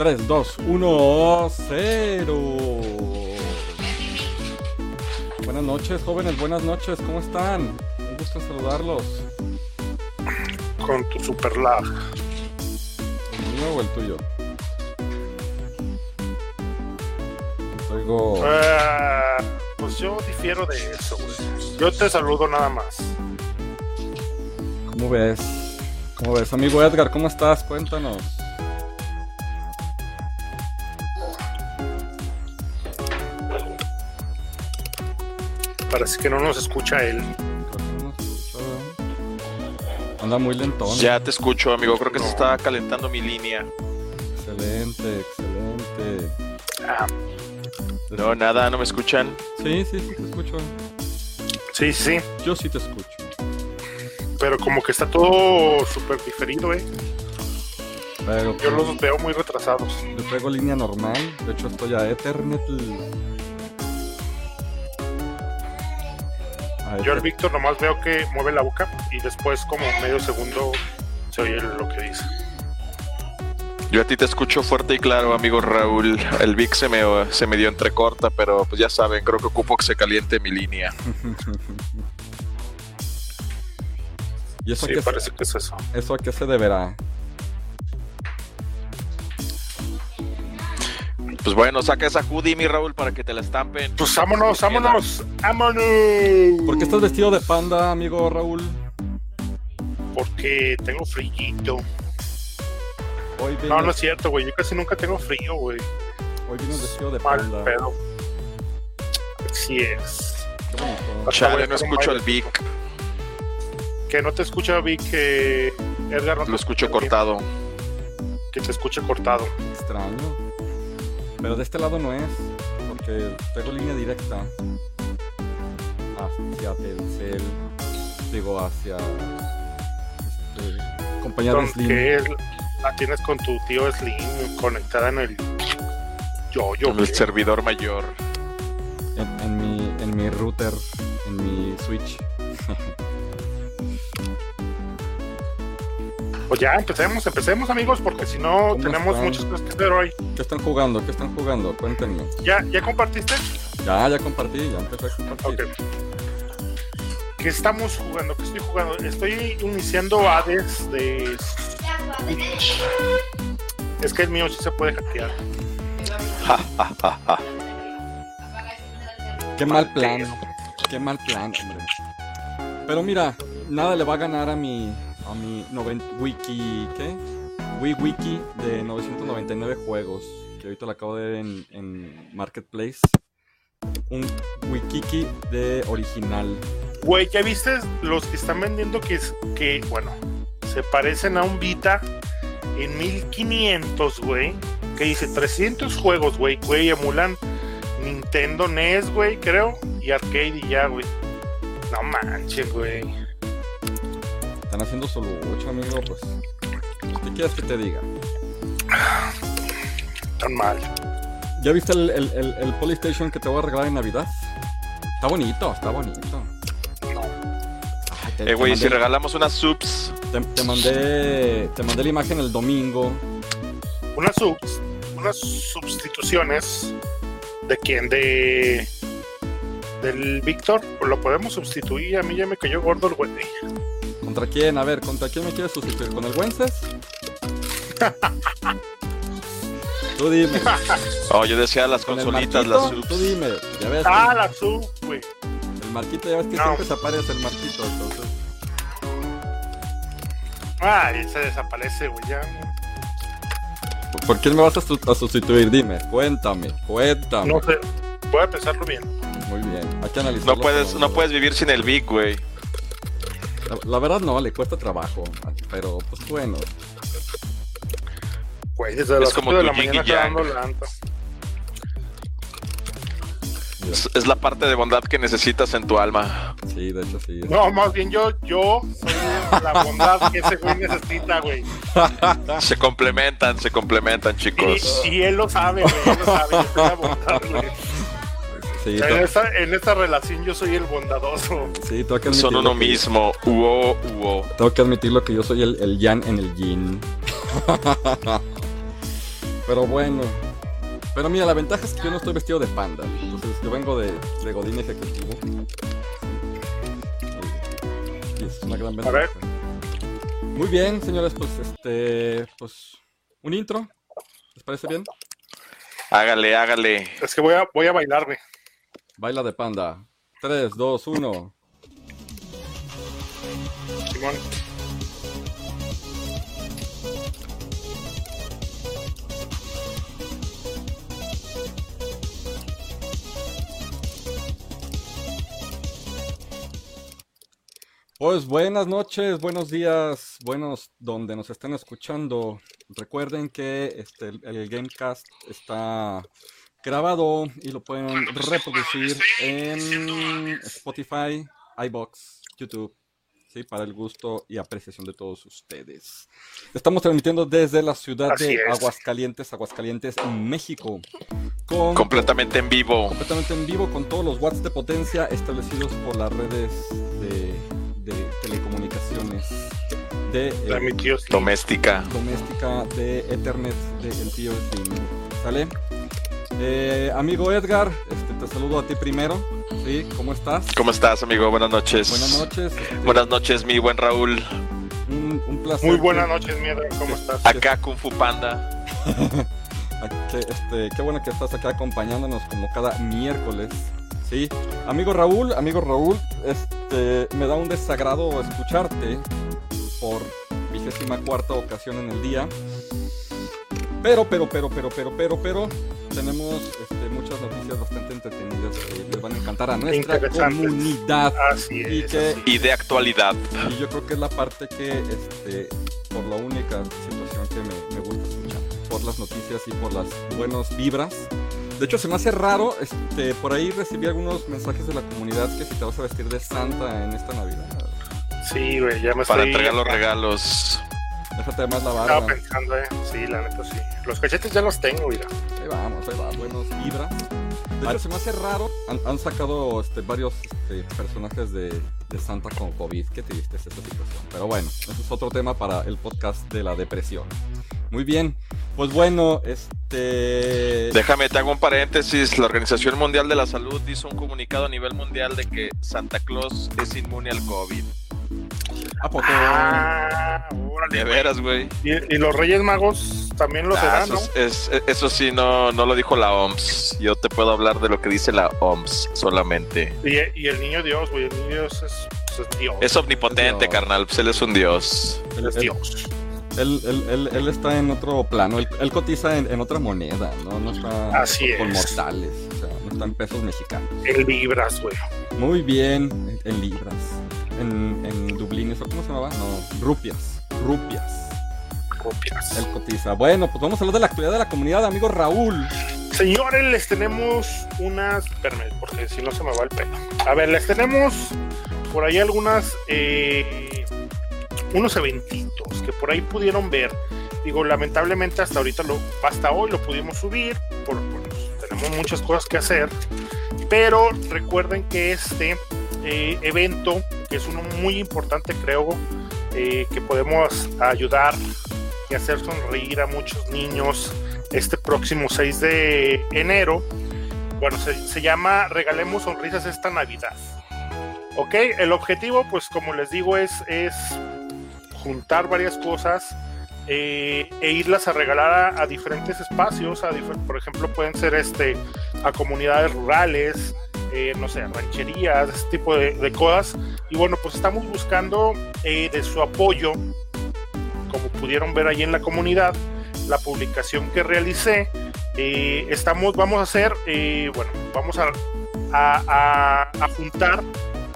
3, 2, 1, 0. Buenas noches, jóvenes, buenas noches, ¿cómo están? Un gusto saludarlos. Con tu super lag. ¿El mío o el tuyo? Oigo. Ah, pues yo difiero de eso, güey. Yo te saludo nada más. ¿Cómo ves? ¿Cómo ves? Amigo Edgar, ¿cómo estás? Cuéntanos. Parece que no nos escucha él. Anda muy lentón. Ya te escucho, amigo. Creo que se está calentando mi línea. Excelente, excelente. Ah, No, nada, no me escuchan. Sí, sí, sí, te escucho. sí, sí. Yo sí te escucho. Pero como que está todo súper diferido, eh. Pero Yo pues, los veo muy retrasados. yo traigo línea normal. De hecho, estoy a Ethernet. Yo al Víctor nomás veo que mueve la boca y después como medio segundo se oye lo que dice. Yo a ti te escucho fuerte y claro, amigo Raúl. El Vic se me, se me dio entrecorta, pero pues ya saben, creo que ocupo que se caliente mi línea. ¿Y eso, Sí, a qué, parece que es eso. eso a qué se deberá? Pues bueno, saca esa hoodie, mi Raúl, para que te la estampen. Pues vámonos, vámonos, vámonos. ¿Por qué estás vestido de panda, amigo Raúl? Porque tengo frío. Hoy vienes, No, no es cierto, güey. Yo casi nunca tengo frío, güey. hoy vienes vestido de Mal panda. pedo. Así es. Chale, no escucho al Vic. Que no te escucha, Vic, que Edgar no te Lo escucho bien, cortado. Que te escuche cortado. Extraño. Pero de este lado no es, porque tengo línea directa hacia Telcel, digo hacia este, compañía de Slim. que es- la tienes con tu tío Slim conectada en el yo yo En el servidor mayor. En, en mi, en mi router, en mi switch. Pues ya, empecemos, empecemos amigos, porque si no ¿Cómo tenemos están? muchas cosas que hacer hoy. ¿Qué están jugando? ¿Qué están jugando? Cuéntenme. ¿Ya, ya compartiste? Ya, ya compartí, ya empecé a compartir. Ok. ¿Qué estamos jugando? ¿Qué estoy jugando? Estoy iniciando Hades de. Es que el mío sí se puede hackear. Ja, ja, ja, ja. Qué mal plan. Qué mal plan, hombre. Pero mira, nada le va a ganar a mi a mi 90 wiki, ¿qué? Wiki de 999 juegos, que ahorita lo acabo de ver en, en Marketplace. Un Wikiki de original. Güey, ¿ya viste los que están vendiendo que, es, que bueno, se parecen a un Vita en 1500, güey? Que dice 300 juegos, güey, güey, emulan Nintendo NES, güey, creo, y arcade y ya, güey. No manches, güey. Están haciendo solo 8, amigo, pues. ¿Qué quieres que te diga? Tan mal. ¿Ya viste el, el, el, el Polystation que te voy a regalar en Navidad? Está bonito, está bonito. No. Ay, te- Eh, güey, si regalamos unas subs. Te, te mandé te mandé la imagen el domingo. Unas, subs- unas sustituciones de quién? De. Del Víctor, pues lo podemos sustituir. A mí ya me cayó gordo el güey. ¿Contra quién? A ver, ¿contra quién me quieres sustituir? ¿Con el Wences? Tú dime. Oh, yo decía las ¿Con el consolitas, las subs. Tú dime. Ya ves, Ah, la sub, güey. el Marquito, ya ves que No. siempre se aparece el Marquito. Entonces, Ah, y se desaparece, güey. Ya. ¿por quién me vas a, su- a sustituir? Dime, cuéntame, cuéntame. No sé. Voy a pensarlo bien. Muy bien, hay que analizarlo. No puedes, no puedes vivir sin el Vic, güey. La, la verdad no, le cuesta trabajo. Pero, pues bueno. Güey, desde Es las como 8 de la mañana dando. Es, es la parte de bondad que necesitas en tu alma. Sí, de hecho sí. No, más bien yo, yo soy la bondad que ese güey necesita, güey. Se complementan, se complementan, chicos. Y, y él lo sabe, güey. Él lo sabe. Yo soy la bondad, güey. Sí, En esta, en esta relación yo soy el bondadoso. sí, tengo que Son admitirlo uno que- mismo. Uo, uo. Tengo que admitirlo que yo soy el, el Yan en el Yin. Pero bueno. Pero mira, la ventaja es que yo no estoy vestido de panda. Entonces yo vengo de, de Godín Ejecutivo. Y es una gran ventaja. ver. Muy bien, señores, pues este. Pues. Un intro. ¿Les parece bien? Hágale, hágale. Es que voy a, voy a bailar, güey. Baila de panda. 3, 2, 1. Simón. Pues buenas noches, buenos días, buenos donde nos estén escuchando. Recuerden que este, el, el Gamecast está grabado y lo pueden reproducir en Spotify, iBox, YouTube, ¿sí? para el gusto y apreciación de todos ustedes. Estamos transmitiendo desde la ciudad Así de es. Aguascalientes, Aguascalientes, México, con Completamente en vivo. completamente en vivo con todos los watts de potencia establecidos por las redes de, de telecomunicaciones de eh, La mi tío sí. Doméstica. doméstica de Ethernet de el tío. ¿Sale? Eh, amigo Edgar, este, te saludo a ti primero. ¿Sí? ¿Cómo estás? ¿Cómo estás, amigo? Buenas noches. Buenas noches. este, Buenas noches, mi buen Raúl. Un, un placer. Muy buenas noches, mierda. ¿Cómo estás? Acá Kung Fu Panda. Qué, este, qué bueno que estás acá acompañándonos como cada miércoles. Sí, amigo Raúl, amigo Raúl, este, me da un desagrado escucharte por vigésima cuarta ocasión en el día. Pero, pero, pero, pero, pero, pero, pero, tenemos este, muchas noticias bastante entretenidas que les van a encantar a nuestra comunidad. Así Y es. que Y de actualidad. y yo creo que es la parte que, este, por la única situación que me, me gusta escuchar, por las noticias y por las buenas vibras. De hecho, se me hace raro, este, por ahí recibí algunos mensajes de la comunidad que si te vas a vestir de Santa en esta Navidad. Sí, güey, ya me Para estoy... entregar los regalos. Déjate más la Estaba barba. pensando, eh. Sí, la neta sí. Los cachetes ya los tengo, mira. Ahí vamos, ahí va, buenos vibras. De hecho, se me hace raro. Han, han sacado este, varios este, personajes de, de Santa con COVID. Qué triste es esta situación. Pero bueno, ese es otro tema para el podcast de la depresión. Muy bien. Pues bueno, este. Déjame, te hago un paréntesis. La Organización Mundial de la Salud hizo un comunicado a nivel mundial de que Santa Claus es inmune al COVID. ¿A poco? Ah, órale. De veras, güey. Y, y los Reyes Magos también lo Ah, serán, eso, ¿no? es- es- eso sí, no, no lo dijo la OMS. Yo te puedo hablar de lo que dice la OMS solamente. Y, y el niño Dios, güey. El niño Dios es, es Dios. Es omnipotente, Dios. carnal. Pues él es un dios. Él, es Dios. él- él- él- él está en otro plano. Él, él cotiza en, en otra moneda, ¿no? No está Así con es. mortales. O sea, no está en pesos mexicanos. El Libras, güey. Muy bien, en, en libras. En, en dublines, ¿o cómo se llamaba? No, rupias. Rupias. Rupias. Él cotiza. Bueno, pues vamos a hablar de la actualidad de la comunidad, amigo Raúl. Señores, les tenemos unas. Espérame, porque si no se me va el pelo. A ver, les tenemos por ahí algunas. eh, unos eventitos que por ahí pudieron ver. Digo, lamentablemente hasta ahorita, lo, hasta hoy lo pudimos subir. Por, por- tenemos muchas cosas que hacer. Pero recuerden que este eh, evento, que es uno muy importante, creo, eh, que podemos ayudar y hacer sonreír a muchos niños este próximo 6 de enero. Bueno, se, se llama Regalemos Sonrisas esta Navidad. Ok, el objetivo, pues como les digo, es, es juntar varias cosas eh, e irlas a regalar a, a diferentes espacios. Por ejemplo, pueden ser este, a comunidades rurales, eh, no sé, rancherías, ese tipo de, de cosas. Y bueno, pues estamos buscando eh, de su apoyo, como pudieron ver ahí en la comunidad, la publicación que realicé. eh, estamos, vamos a hacer, eh, bueno, vamos a, juntar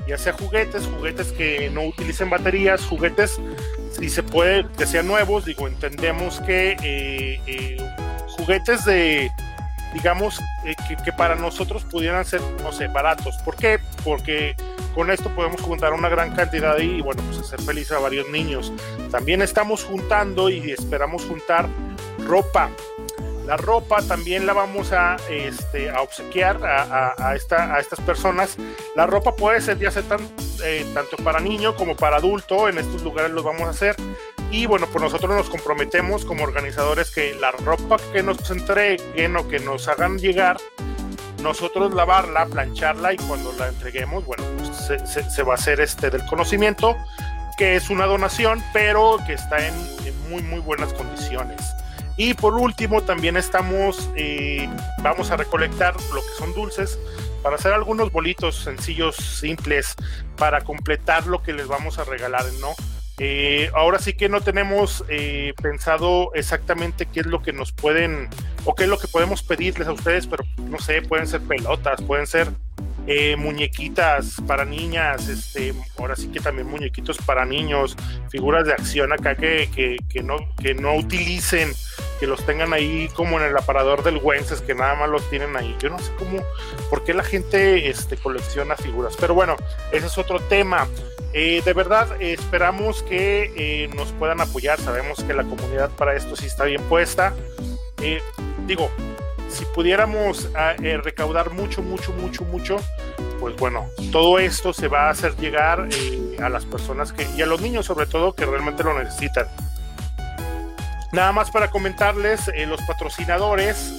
ya sea juguetes, juguetes que no utilicen baterías, juguetes, si se puede, que sean nuevos, digo, entendemos que eh, juguetes de, digamos, eh, que, para nosotros pudieran ser, no sé, baratos. ¿Por qué? Porque con esto podemos juntar una gran cantidad y, bueno, pues hacer feliz a varios niños. También estamos juntando y esperamos juntar ropa. La ropa también la vamos a, este, a obsequiar a esta, a estas personas. La ropa puede ser ya sea tan, eh, tanto para niño como para adulto. En estos lugares los vamos a hacer. Y bueno, pues nosotros nos comprometemos como organizadores que la ropa que nos entreguen o que nos hagan llegar, nosotros lavarla, plancharla y cuando la entreguemos, bueno, pues se, va a hacer este del conocimiento, que es una donación, pero que está en, muy, muy buenas condiciones. Y por último, también estamos, eh, vamos a recolectar lo que son dulces para hacer algunos bolitos sencillos, simples, para completar lo que les vamos a regalar, ¿no? Eh, ahora sí que no tenemos eh, pensado exactamente qué es lo que nos pueden o qué es lo que podemos pedirles a ustedes, pero no sé, pueden ser pelotas, pueden ser eh, muñequitas para niñas, este, ahora sí que también muñequitos para niños, figuras de acción acá que, que, no, que no utilicen, que los tengan ahí como en el aparador del Wences, que nada más los tienen ahí. Yo no sé cómo, por qué la gente este, colecciona figuras, pero bueno, ese es otro tema. Eh, de verdad, esperamos que eh, nos puedan apoyar. Sabemos que la comunidad para esto sí está bien puesta. digo, si pudiéramos ah, eh, recaudar mucho, mucho, mucho, mucho, pues bueno, todo esto se va a hacer llegar eh, a las personas que, y a los niños sobre todo, que realmente lo necesitan. Nada más para comentarles, eh, los patrocinadores,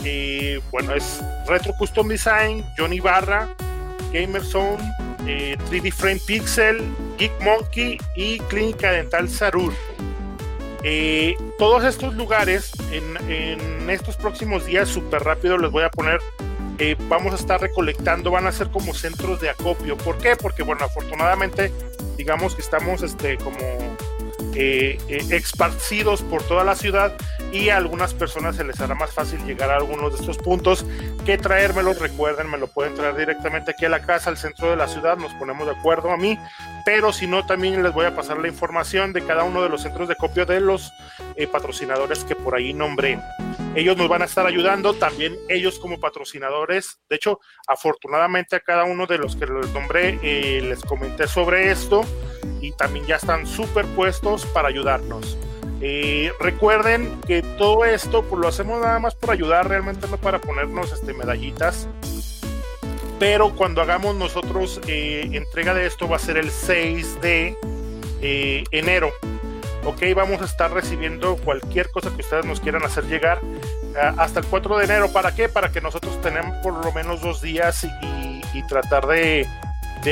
bueno, es Retro Custom Design, Johnny Barra, Gamerzone, 3D Frame Pixel, Geek Monkey y Clínica Dental Sarur. Eh, todos estos lugares, en, estos próximos días, súper rápido les voy a poner, eh, vamos a estar recolectando, van a ser como centros de acopio. ¿Por qué? Porque, bueno, afortunadamente, digamos que estamos este, como eh, esparcidos por toda la ciudad y a algunas personas se les hará más fácil llegar a algunos de estos puntos que traérmelos. Recuerden, me lo pueden traer directamente aquí a la casa, al centro de la ciudad, nos ponemos de acuerdo a mí, pero si no, también les voy a pasar la información de cada uno de los centros de copio de los eh, patrocinadores que por ahí nombré. Ellos nos van a estar ayudando, también ellos como patrocinadores. De hecho, afortunadamente a cada uno de los que les nombré eh, les comenté sobre esto y también ya están superpuestos para ayudarnos. Eh, recuerden que todo esto pues, lo hacemos nada más por ayudar, realmente no para ponernos este, medallitas. Pero cuando hagamos nosotros eh, entrega de esto va a ser el 6 de enero. Ok, vamos a estar recibiendo cualquier cosa que ustedes nos quieran hacer llegar hasta el 4 de enero. ¿Para qué? Para que nosotros tenemos por lo menos dos días y tratar de,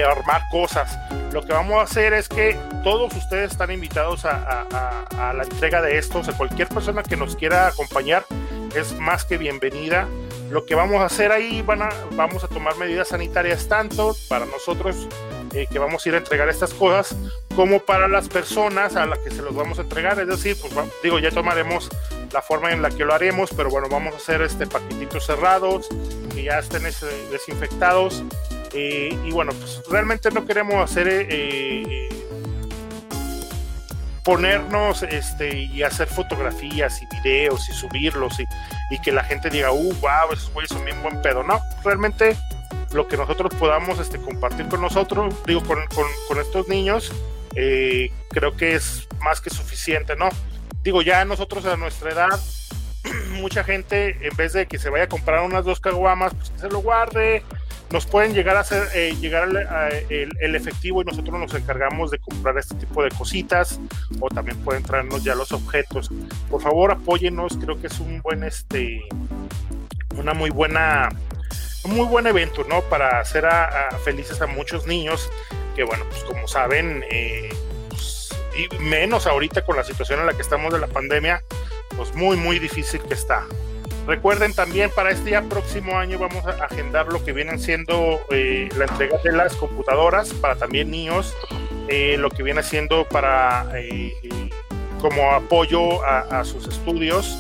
armar cosas. Lo que vamos a hacer es que todos ustedes están invitados a, la entrega de estos. A cualquier persona que nos quiera acompañar es más que bienvenida. Lo que vamos a hacer ahí, van a, vamos a tomar medidas sanitarias tanto para nosotros eh, que vamos a ir a entregar estas cosas, como para las personas a las que se los vamos a entregar. Es decir, pues digo, ya tomaremos la forma en la que lo haremos, pero bueno, vamos a hacer este paquetitos cerrados, que ya estén desinfectados eh, y bueno, pues realmente no queremos hacer eh, eh, ponernos este, y hacer fotografías y videos y subirlos y, que la gente diga, uh, wow, esos güeyes son bien buen pedo. No, realmente lo que nosotros podamos este, compartir con nosotros, digo, con, con, estos niños, creo que es más que suficiente, ¿no? Digo, ya nosotros a nuestra edad, mucha gente, en vez de que se vaya a comprar unas dos caguamas, pues que se lo guarde, nos pueden llegar a hacer eh, llegar el, efectivo y nosotros nos encargamos de comprar este tipo de cositas o también pueden traernos ya los objetos por favor apóyenos creo que es un buen este una muy buena muy buen evento no para hacer a, felices a muchos niños que bueno pues como saben eh, pues, y menos ahorita con la situación en la que estamos de la pandemia pues muy muy difícil que está Recuerden también para este ya próximo año vamos a agendar lo que vienen siendo eh, la entrega de las computadoras para también niños, eh, lo que viene siendo para eh, como apoyo a, sus estudios.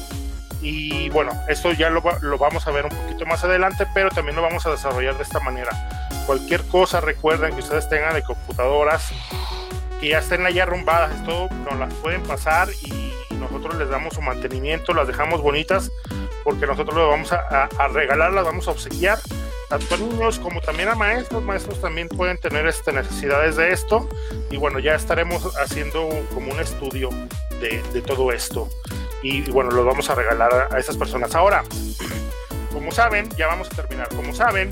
Y bueno, esto ya lo, lo, vamos a ver un poquito más adelante, pero también lo vamos a desarrollar de esta manera. Cualquier cosa, recuerden que ustedes tengan de computadoras que ya estén allá arrumbadas, esto nos las pueden pasar y nosotros les damos su mantenimiento, las dejamos bonitas porque nosotros lo vamos a, regalar, las vamos a obsequiar tanto a niños como también a maestros. Maestros también pueden tener este, necesidades de esto. Y bueno, ya estaremos haciendo como un estudio de, todo esto. Y, bueno, lo vamos a regalar a, esas personas. Ahora, como saben, ya vamos a terminar. Como saben,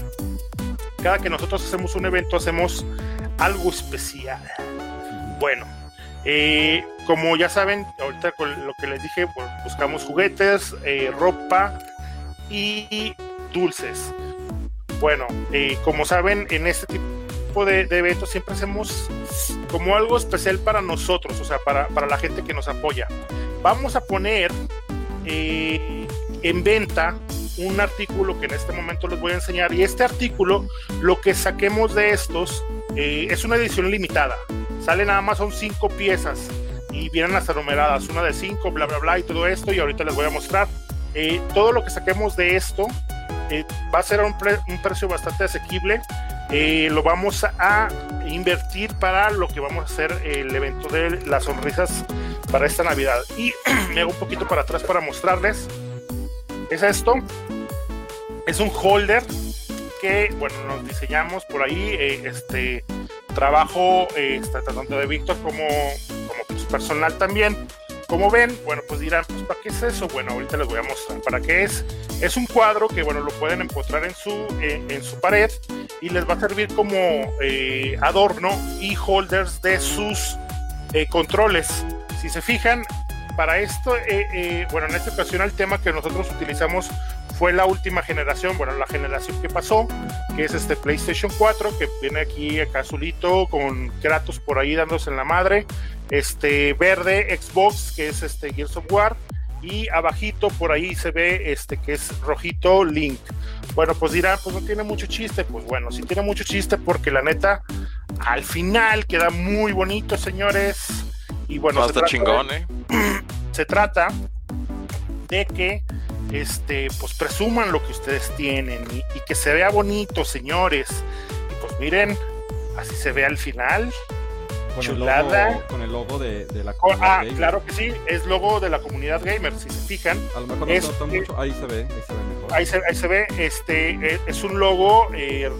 cada que nosotros hacemos un evento, hacemos algo especial. Bueno, Eh, como ya saben, ahorita con lo que les dije, pues, buscamos juguetes, eh, ropa y dulces. Bueno, eh, como saben, en este tipo de, eventos siempre hacemos como algo especial para nosotros, o sea, para, para la gente que nos apoya. Vamos a poner eh, en venta un artículo que en este momento les voy a enseñar y este artículo, lo que saquemos de estos, eh, es una edición limitada. Salen nada más son cinco piezas y vienen hasta numeradas, una de cinco, bla, bla, bla y todo esto y ahorita les voy a mostrar. Eh, todo lo que saquemos de esto eh, va a ser un, precio bastante asequible. Eh, lo vamos a invertir para lo que vamos a hacer el evento de las sonrisas para esta Navidad. Y me hago un poquito para atrás para mostrarles. Es esto. Es un holder que, bueno, nos diseñamos por ahí. Eh, este trabajo eh, tanto de Víctor como, como pues, personal también. Como ven, bueno, pues dirán, pues ¿para qué es eso? Bueno, ahorita les voy a mostrar para qué es. Es un cuadro que, bueno, lo pueden encontrar en su, eh, en su pared y les va a servir como eh, adorno y holders de sus eh, controles. Si se fijan, para esto, bueno, en esta ocasión el tema que nosotros utilizamos fue la última generación, bueno, la generación que pasó, que es este PlayStation 4, que viene aquí acá azulito con Kratos por ahí dándose en la madre, este verde Xbox, que es este Gears of War, y abajito por ahí se ve este que es rojito Link. Bueno, pues dirán, pues no tiene mucho chiste, pues bueno, sí tiene mucho chiste porque la neta al final queda muy bonito, señores. Y bueno, no, está chingón, ¿eh? Se trata de que este, pues presuman lo que ustedes tienen y, y, que se vea bonito, señores. Y pues miren, así se ve al final. Con Chulada. El logo, con el logo de, de la comunidad. Ah, gamer. claro que sí, es logo de la comunidad gamer, si se fijan. A lo mejor no es, se mucho, ahí se ve, ahí se ve mejor. Ahí se, ahí se ve, este, es un logo eh,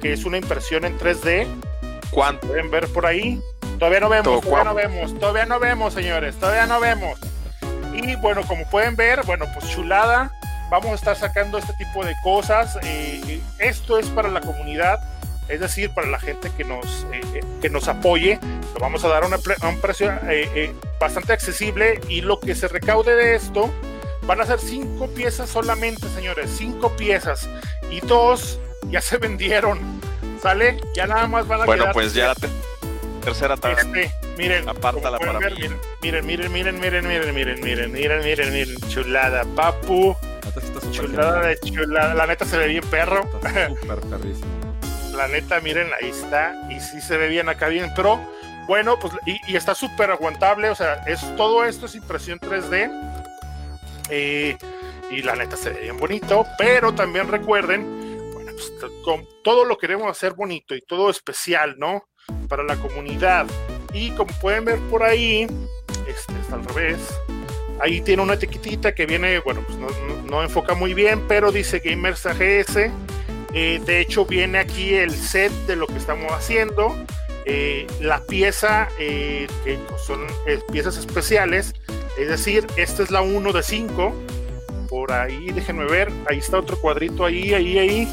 que es una impresión en 3D. ¿Cuánto? Pueden ver por ahí. Todavía no vemos, todavía no vemos, todavía no vemos, señores, todavía no vemos. Y bueno, como pueden ver, bueno, pues chulada. Vamos a estar sacando este tipo de cosas. Eh, esto es para la comunidad, es decir, para la gente que nos, eh, que nos apoye. Lo vamos a dar a, una, a un precio eh, bastante accesible y lo que se recaude de esto van a ser cinco piezas solamente, señores. Cinco piezas. Y dos ya se vendieron. ¿Sale? Ya nada más van a Bueno, quedar pues ya tercera tabla. Este, miren, apártala para ver, mí. Miren, miren, miren, miren, miren, miren, miren, miren, miren, miren, chulada, papu. Chulada de chulada. La neta se ve bien perro. Está súper perrísimo. La neta, miren, ahí está. Y sí se ve bien acá bien, pero bueno, pues y, y está súper aguantable. O sea, es todo esto es impresión 3D. Eh, y la neta se ve bien bonito. Pero también recuerden, bueno, pues con todo lo queremos hacer bonito y todo especial, ¿no? Para la comunidad. Y como pueden ver por ahí, este está al revés. Ahí tiene una etiquetita que viene, bueno, pues no, no, no enfoca muy bien, pero dice Gamers AGS. Eh, de hecho, viene aquí el set de lo que estamos haciendo. Eh, la pieza, eh, que son eh, piezas especiales, es decir, esta es la 1 de 5. Por ahí, déjenme ver, ahí está otro cuadrito, ahí, ahí, ahí,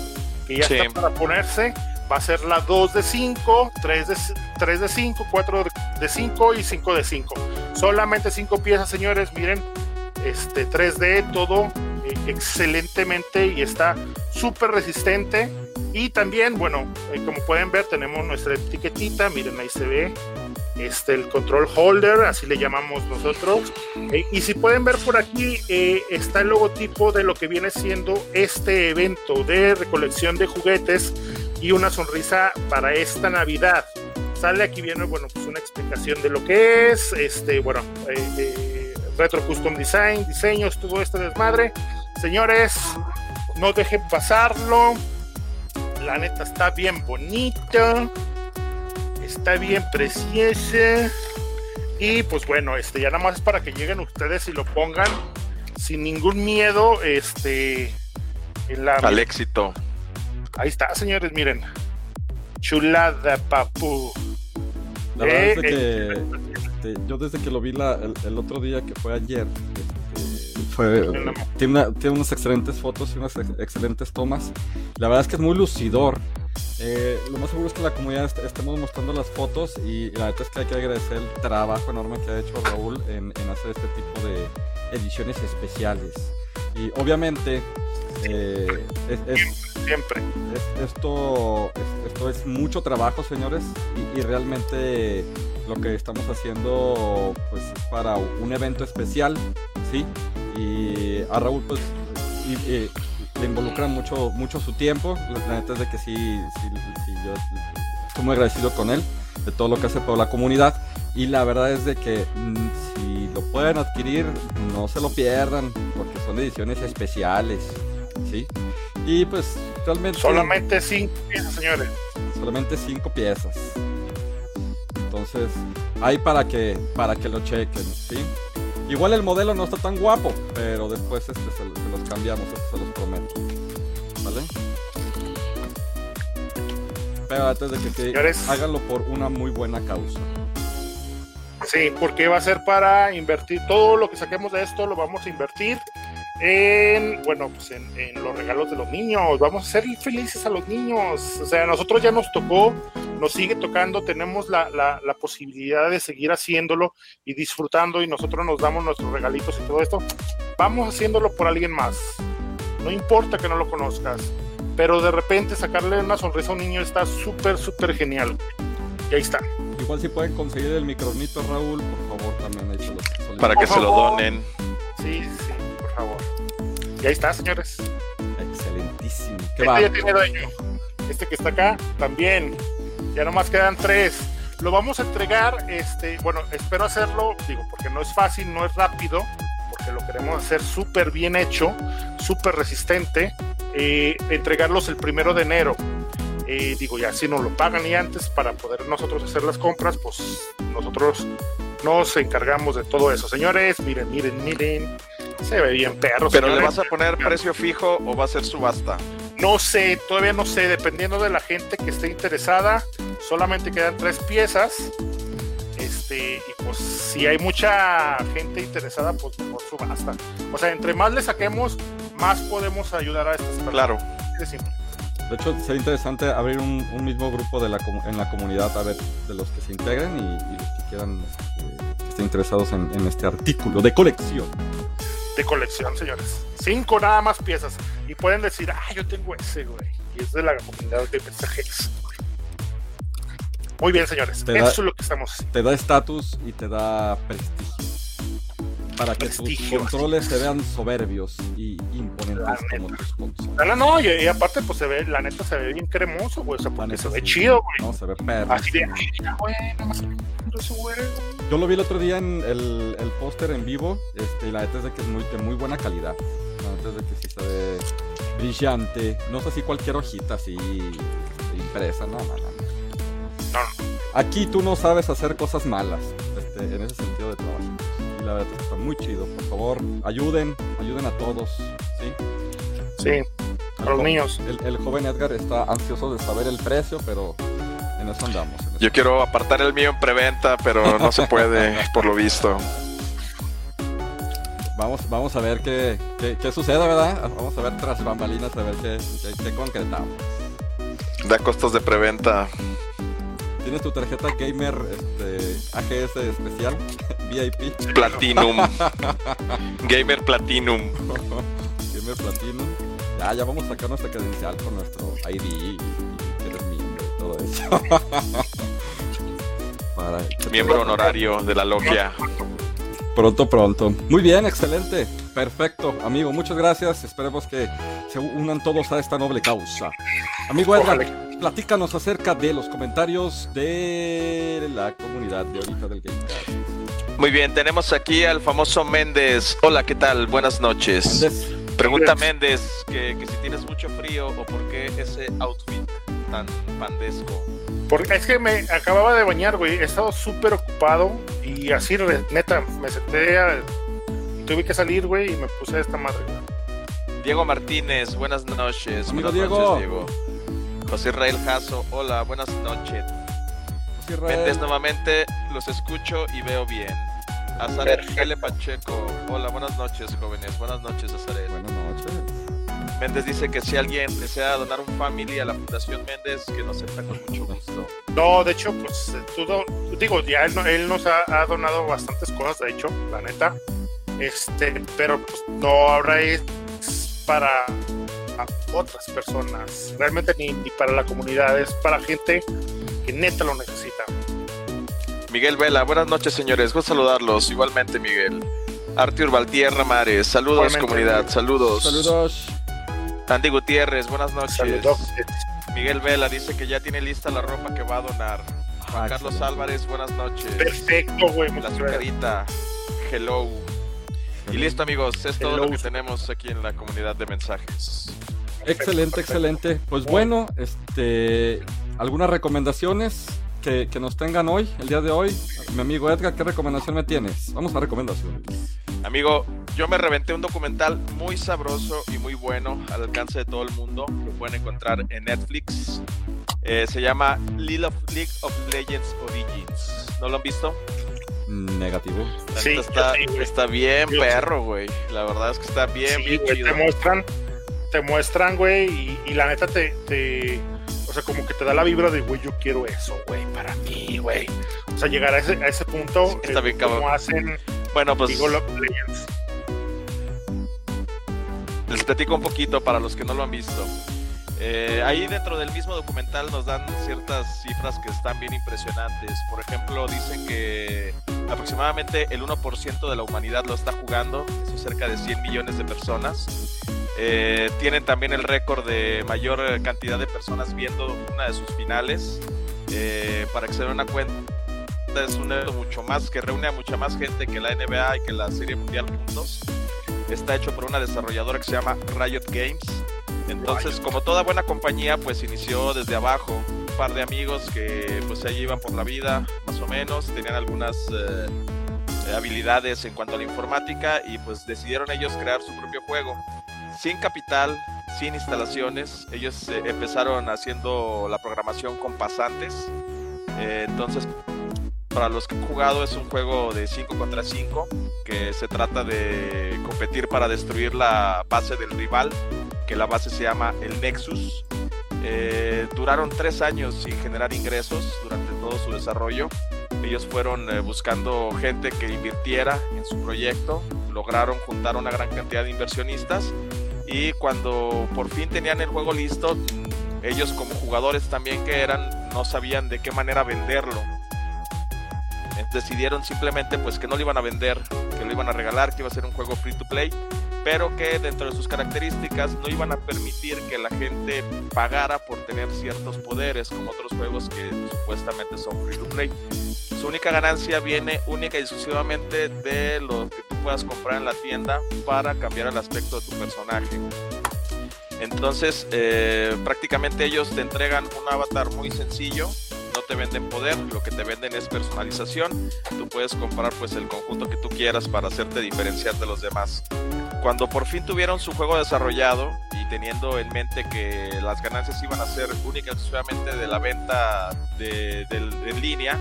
que ya sí. está para ponerse. Va a ser la 2 de 5, 3 de, 3 de 5, 4 de 5 y 5 de 5. Solamente 5 piezas, señores, miren, este 3D, todo eh, excelentemente y está súper resistente. Y también, bueno, eh, como pueden ver, tenemos nuestra etiquetita, miren, ahí se ve este, el control holder, así le llamamos nosotros. Eh, y si pueden ver por aquí, eh, está el logotipo de lo que viene siendo este evento de recolección de juguetes y una sonrisa para esta Navidad. Sale aquí viene, bueno, pues una explicación de lo que es, este, bueno, eh, retro custom design, diseños, todo este desmadre. Señores, no dejen pasarlo. La neta está bien bonita está bien preciosa. Y pues bueno, este ya nada más es para que lleguen ustedes y lo pongan sin ningún miedo. Este en al éxito. Ahí está, señores, miren. Chulada, papu. La verdad eh, es que este, yo desde que lo vi la, el, el, otro día, que fue ayer, este, fue, tiene, una, tiene unas excelentes fotos y unas ex, excelentes tomas. La verdad es que es muy lucidor. Eh, lo más seguro es que la comunidad est- estemos mostrando las fotos y la verdad es que hay que agradecer el trabajo enorme que ha hecho Raúl en, en hacer este tipo de ediciones especiales. Y obviamente eh, es- es- Siempre. es- esto, es- esto es mucho trabajo, señores, y, y realmente lo que estamos haciendo pues es para un evento especial, ¿sí? Y a Raúl pues y- y le involucra mucho, mucho su tiempo, la neta es de que sí, sí, sí, yo estoy muy agradecido con él, de todo lo que hace por la comunidad, y la verdad es de que mm, si lo pueden adquirir, no se lo pierdan, porque son ediciones especiales, ¿sí? Y pues realmente... Solamente cinco piezas, señores. solamente cinco piezas. Entonces, hay para que para que lo chequen, ¿sí? Igual el modelo no está tan guapo, pero después este se, se los cambiamos, esto se los prometo. ¿Vale? Pero antes de que sí, Señores. háganlo por una muy buena causa. Sí, porque va a ser para invertir todo lo que saquemos de esto, lo vamos a invertir en, bueno, pues en, en los regalos de los niños. Vamos a ser felices a los niños. O sea, a nosotros ya nos tocó, nos sigue tocando, tenemos la, la, la posibilidad de seguir haciéndolo y disfrutando y nosotros nos damos nuestros regalitos y todo esto. Vamos haciéndolo por alguien más. No importa que no lo conozcas, pero de repente sacarle una sonrisa a un niño está súper, súper genial. Y ahí está. Igual si pueden conseguir el micronito Raúl, por favor también ahí se los solicito. Para que Por se lo donen. Sí, sí, por favor. Y ahí está, señores. Excelentísimo. Qué Este va. ya tiene dueño. Este que está acá también. Ya nomás quedan tres. Lo vamos a entregar, este, bueno, espero hacerlo, digo, porque no es fácil, no es rápido, porque lo queremos hacer súper bien hecho, súper resistente. eh, entregarlos el primero de enero. Eh, digo, ya si nos lo pagan y antes para poder nosotros hacer las compras, pues nosotros nos encargamos de todo eso. Señores, miren, miren, miren. Se ve bien perro. Pero le vas a poner precio fijo o va a ser subasta. No sé, todavía no sé, dependiendo de la gente que esté interesada, solamente quedan tres piezas. Este, y pues si hay mucha gente interesada, pues mejor subasta. O sea, entre más le saquemos, más podemos ayudar a estas personas. Claro. De simple. De hecho, sería interesante abrir un, un mismo grupo de la, en la comunidad, a ver, de los que se integren y, y los que quieran, que estén interesados en, en este artículo de colección. De colección, señores. Cinco nada más piezas. Y pueden decir, ah, yo tengo ese, güey. Y es de la comunidad de mensajeros. Muy bien, señores. Te da- Eso es lo que estamos. Te da estatus y te da prestigio. Para que tus controles se vean soberbios y imponentes como tus consolas. No, no, no, y, y aparte, pues se ve, la neta se ve bien cremoso, güey. O sea, porque se ve sí. chido, güey. No, se ve perro. Así de, ay, güey, nada más güey. Yo lo vi el otro día en el, el póster en vivo este, y la neta es de que es muy, de muy buena calidad. La neta es de que sí se ve brillante. No es así cualquier hojita así impresa, no, no, no. no. No, Aquí tú no sabes hacer cosas malas este, en ese sentido de trabajo. Y la verdad está muy chido. Por favor, ayuden, ayuden a todos. ¿sí? Sí, a los niños. El, el joven Edgar está ansioso de saber el precio, pero en eso andamos. en eso Yo quiero apartar el mío en preventa, pero no se puede, por lo visto. Vamos, vamos a ver qué, qué, qué sucede, ¿verdad? Vamos a ver tras bambalinas, a ver qué, qué, qué concretamos. Da costos de preventa. ¿Tienes tu tarjeta gamer este, AGS especial? VIP. Platinum. Gamer Platinum. gamer Platinum. Ya, ya vamos a sacar nuestra credencial con nuestro ID y, y que eres miembro y todo eso. Para Miembro honorario de la logia. Pronto, pronto. Muy bien, excelente. Perfecto, amigo. Muchas gracias. Esperemos que se unan todos a esta noble causa. Amigo Edgar, Ojalá. platícanos acerca de los comentarios de la comunidad de ahorita del Gamecast. Muy bien, tenemos aquí al famoso Méndez. Hola, ¿qué tal? Buenas noches. Pregunta Méndez que, que si tienes mucho frío o por qué ese outfit tan pandesco. Porque es que me acababa de bañar, güey. He estado súper ocupado y así, neta, me senté a- y tuve que salir, güey, y me puse esta madre. Diego Martínez, buenas noches. Amigo buenas Diego. noches, Diego. José Israel Jasso, hola, buenas noches. Israel, Méndez, nuevamente los escucho y veo bien. Azaret. L. Pacheco, hola, buenas noches, jóvenes. Buenas noches, Azaret. Buenas noches. Méndez dice que si alguien desea donar un family a la Fundación Méndez, que nos acepta con mucho gusto. No, de hecho, pues todo, digo, ya él, él nos ha, ha, donado bastantes cosas, de hecho, la neta. Este, pero pues no ahora es para otras personas, realmente ni, ni para la comunidad, es para gente que neta lo necesita. Miguel Vela, buenas noches señores, voy a saludarlos igualmente Miguel. Artur Valtierra Mares, saludos igualmente, comunidad, saludos. Saludos. Andy Gutiérrez, buenas noches. Saludos. Miguel Vela dice que ya tiene lista la ropa que va a donar. Juan ah, Carlos. Álvarez, buenas noches. Perfecto, güey. La azucarita, hello. Y listo amigos, es todo hello. lo que tenemos aquí en la comunidad de mensajes. Excelente, excelente. Pues bueno, este, algunas recomendaciones que, que, nos tengan hoy, el día de hoy. Mi amigo Edgar, ¿qué recomendación me tienes? Vamos a recomendaciones. Amigo, yo me reventé un documental muy sabroso y muy bueno al alcance de todo el mundo. Lo pueden encontrar en Netflix. Eh, se llama League of, League of, Legends Origins. ¿No lo han visto? Negativo. Sí, está, sí, está, bien yo perro, güey. La verdad es que está bien, sí, bien. Te muestran, te muestran, güey, y, y, la neta te, te, o sea, como que te da la vibra de, güey, yo quiero eso, güey, para mí, güey. O sea, llegar a ese, a ese punto, está eh, bien, como hacen bueno, pues League of Legends. Les platico un poquito para los que no lo han visto. Eh, ahí dentro del mismo documental nos dan ciertas cifras que están bien impresionantes. Por ejemplo, dicen que aproximadamente el 1% de la humanidad lo está jugando, eso es cerca de 100 millones de personas. Eh, tienen también el récord de mayor cantidad de personas viendo una de sus finales. Eh, para que se den una cuenta, es un evento mucho más que reúne a mucha más gente que la NBA y que la Serie Mundial juntos. Está hecho por una desarrolladora que se llama Riot Games. Entonces, como toda buena compañía, pues inició desde abajo. Un par de amigos que pues ahí iban por la vida, más o menos, tenían algunas eh, habilidades en cuanto a la informática y pues decidieron ellos crear su propio juego. Sin capital, sin instalaciones, ellos eh, empezaron haciendo la programación con pasantes. Eh, entonces, para los que han jugado es un juego de 5 contra 5 que se trata de competir para destruir la base del rival, que la base se llama el Nexus. Eh, duraron tres años sin generar ingresos durante todo su desarrollo. Ellos fueron eh, buscando gente que invirtiera en su proyecto, lograron juntar una gran cantidad de inversionistas y cuando por fin tenían el juego listo, ellos como jugadores también que eran, no sabían de qué manera venderlo. Decidieron simplemente pues que no lo iban a vender, que lo iban a regalar, que iba a ser un juego free to play, pero que dentro de sus características no iban a permitir que la gente pagara por tener ciertos poderes como otros juegos que supuestamente son free to play. Su única ganancia viene única y exclusivamente de lo que tú puedas comprar en la tienda para cambiar el aspecto de tu personaje. Entonces, eh, prácticamente ellos te entregan un avatar muy sencillo, no te venden poder, lo que te venden es personalización. Tú puedes comprar pues el conjunto que tú quieras para hacerte diferenciar de los demás. Cuando por fin tuvieron su juego desarrollado y teniendo en mente que las ganancias iban a ser únicas exclusivamente de la venta de, en línea,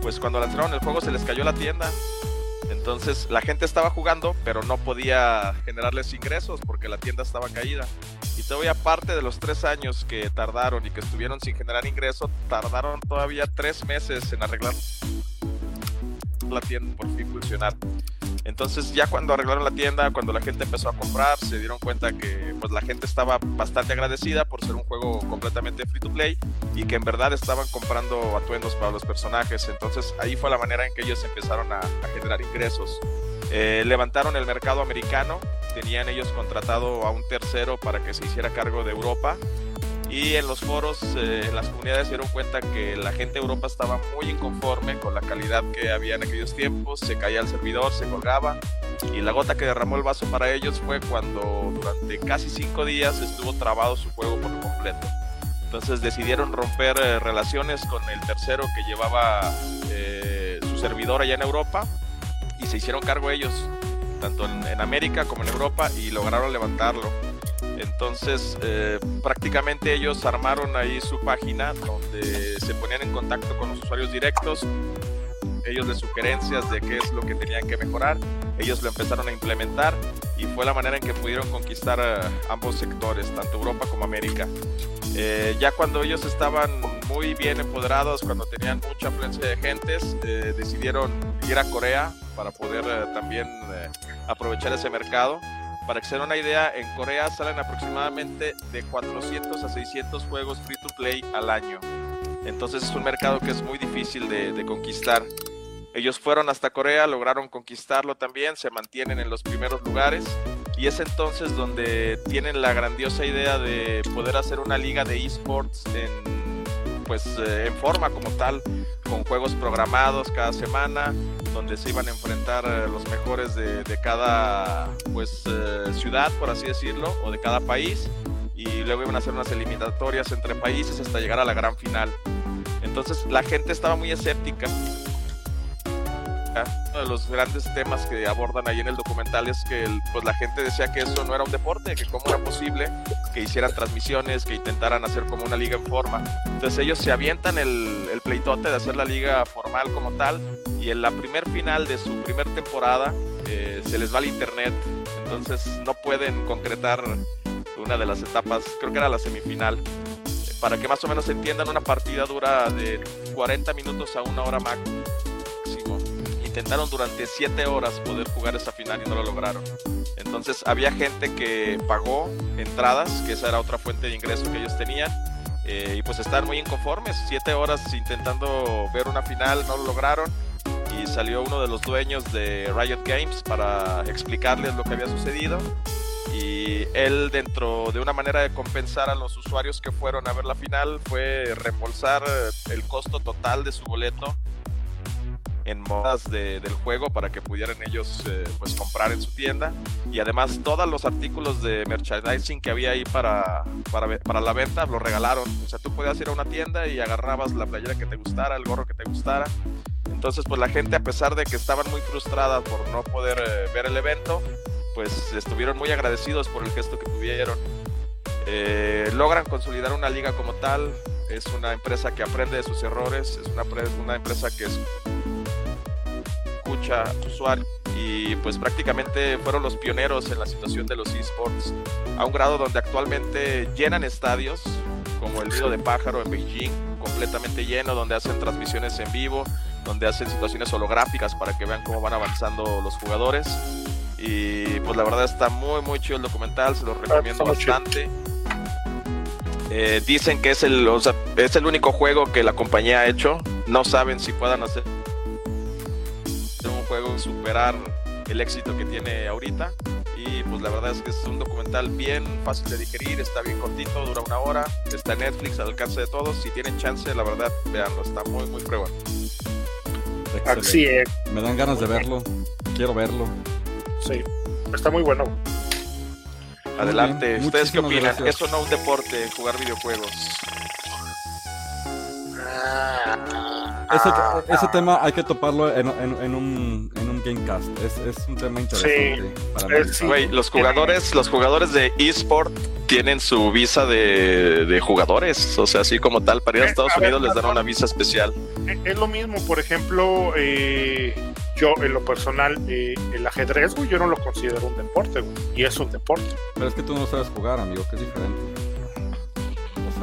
pues cuando lanzaron el juego se les cayó la tienda. Entonces la gente estaba jugando, pero no podía generarles ingresos porque la tienda estaba caída. Y todavía aparte de los tres años que tardaron y que estuvieron sin generar ingreso, tardaron todavía tres meses en arreglar la tienda por fin funcionar. Entonces ya cuando arreglaron la tienda, cuando la gente empezó a comprar, se dieron cuenta que pues la gente estaba bastante agradecida por ser un juego completamente free to play y que en verdad estaban comprando atuendos para los personajes. Entonces ahí fue la manera en que ellos empezaron a, generar ingresos. Eh, levantaron el mercado americano, tenían ellos contratado a un tercero para que se hiciera cargo de Europa y en los foros, eh, en las comunidades se dieron cuenta que la gente de Europa estaba muy inconforme con la calidad que había en aquellos tiempos, se caía el servidor, se colgaba y la gota que derramó el vaso para ellos fue cuando durante casi cinco días estuvo trabado su juego por completo. Entonces decidieron romper eh, relaciones con el tercero que llevaba eh, su servidor allá en Europa y se hicieron cargo ellos, tanto en, en América como en Europa, y lograron levantarlo. Entonces, eh, prácticamente ellos armaron ahí su página donde se ponían en contacto con los usuarios directos, ellos de sugerencias de qué es lo que tenían que mejorar. ellos lo empezaron a implementar y fue la manera en que pudieron conquistar ambos sectores, tanto Europa como América. Eh, ya cuando ellos estaban muy bien empoderados, cuando tenían mucha afluencia de gentes, eh, decidieron ir a Corea para poder también aprovechar ese mercado. Para que se den una idea, en Corea salen aproximadamente de 400 a 600 juegos free to play al año. Entonces es un mercado que es muy difícil de, de conquistar. Ellos fueron hasta Corea, lograron conquistarlo también, se mantienen en los primeros lugares y es entonces donde tienen la grandiosa idea de poder hacer una liga de esports en, pues, eh, en forma como tal, con juegos programados cada semana, donde se iban a enfrentar eh, los mejores de, cada pues, eh, ciudad, por así decirlo, o de cada país, y luego iban a hacer unas eliminatorias entre países hasta llegar a la gran final. Entonces la gente estaba muy escéptica uno de los grandes temas que abordan ahí en el documental es que pues la gente decía que eso no era un deporte, que cómo era posible que hicieran transmisiones, que intentaran hacer como una liga en forma. Entonces ellos se avientan el, el pleitote de hacer la liga formal como tal y en la primer final de su primer temporada eh, se les va el internet, entonces no pueden concretar una de las etapas, creo que era la semifinal. Para que más o menos entiendan, una partida dura de 40 minutos a una hora máximo intentaron durante siete horas poder jugar esa final y no lo lograron. Entonces había gente que pagó entradas, que esa era otra fuente de ingreso que ellos tenían, eh, y pues estaban muy inconformes. Siete horas intentando ver una final, no lo lograron. Y salió uno de los dueños de Riot Games para explicarles lo que había sucedido. Y él, dentro de una manera de compensar a los usuarios que fueron a ver la final, fue reembolsar el costo total de su boleto en modas del juego para que pudieran ellos eh, pues comprar en su tienda. Y además todos los artículos de merchandising que había ahí para, para, para, la venta lo regalaron. O sea tú podías ir a una tienda y agarrabas la playera que te gustara el gorro que te gustara. Entonces pues la gente a pesar de que estaban muy frustradas por no poder eh, ver el evento pues estuvieron muy agradecidos por el gesto que tuvieron. Eh, logran consolidar una liga como tal. Es una empresa que aprende de sus errores es una, una empresa que es escucha usuario y pues prácticamente fueron los pioneros en la situación de los esports a un grado donde actualmente llenan estadios como el Río de Pájaro en Beijing, completamente lleno, donde hacen transmisiones en vivo, donde hacen situaciones holográficas para que vean cómo van avanzando los jugadores. Y pues la verdad está muy muy chido el documental, se lo recomiendo bastante. Eh, dicen que es el, es el único juego que la compañía ha hecho. No saben si puedan hacer superar el éxito que tiene ahorita. Y pues la verdad es que es un documental bien fácil de digerir, está bien cortito, dura una hora, está en Netflix al alcance de todos. Si tienen chance, la verdad, veanlo, está muy, muy prueba. Así es. Me dan ganas de verlo, quiero verlo. Sí, está muy bueno. Adelante, ¿ustedes qué opinan? Eso no es un deporte, jugar videojuegos. Ese, ese, tema hay que toparlo en, en, un, en un Gamecast. Es, es un tema interesante. Sí, para los jugadores, los jugadores de eSport tienen su visa de, de, jugadores. O sea, así como tal, para ir a eh, Estados Unidos les dan una visa especial. Eh, es lo mismo, por ejemplo, eh, yo en lo personal, el ajedrez, yo no lo considero un deporte, y es un deporte. Pero es que tú no sabes jugar, amigo, que es diferente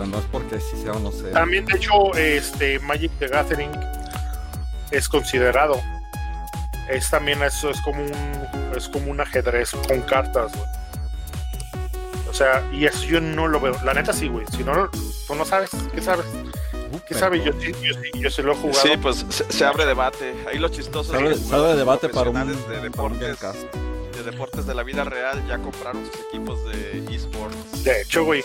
no es porque si sea o no sea. También, de hecho, este Magic the Gathering es considerado. Es también eso es como un es como un ajedrez con cartas, O sea, y eso yo no lo veo. La neta sí, güey. Si no, tú no sabes, ¿qué sabes? ¿Qué sabes? Yo, yo, yo, yo, se lo he jugado. Sí, pues se, abre debate. Ahí lo chistoso se abre, debate para un, de deportes, de deportes de la vida real ya compraron sus equipos de esports. De hecho, güey,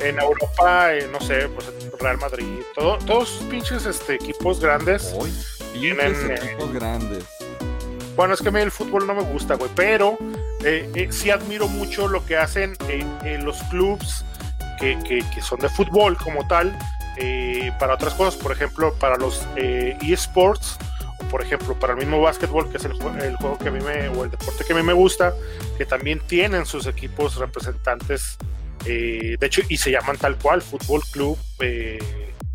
en Europa, eh, no sé, pues Real Madrid, todo, todos pinches este, equipos grandes tienen eh, equipos grandes. Bueno, es que a mí el fútbol no me gusta, güey, pero eh, sí admiro mucho lo que hacen en los clubs que, que, que, son de fútbol como tal, para otras cosas, por ejemplo, para los esports por ejemplo, para el mismo básquetbol, que es el, el, juego que a mí me, o el deporte que a mí me gusta, que también tienen sus equipos representantes, eh, de hecho, y se llaman tal cual, Fútbol Club eh,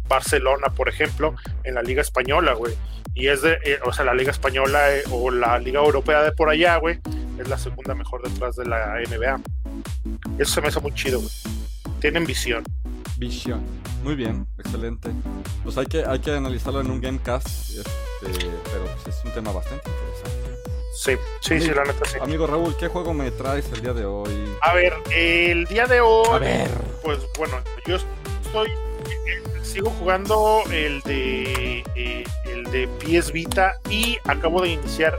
Barcelona, por ejemplo, en la Liga Española, güey. y es de, eh, o sea, la Liga Española eh, o la Liga Europea de por allá, güey, es la segunda mejor detrás de la NBA. Eso se me hace muy chido, güey. Tienen visión. Visión. Muy bien, excelente. Pues hay que, hay que analizarlo en un Gamecast, este, pero pues es un tema bastante interesante. Sí, sí, sí, la neta sí. Amigo Raúl, ¿qué juego me traes el día de hoy? A ver, el día de hoy, A ver. pues bueno, yo estoy, eh, sigo jugando el de, eh, el de PS Vita y acabo de iniciar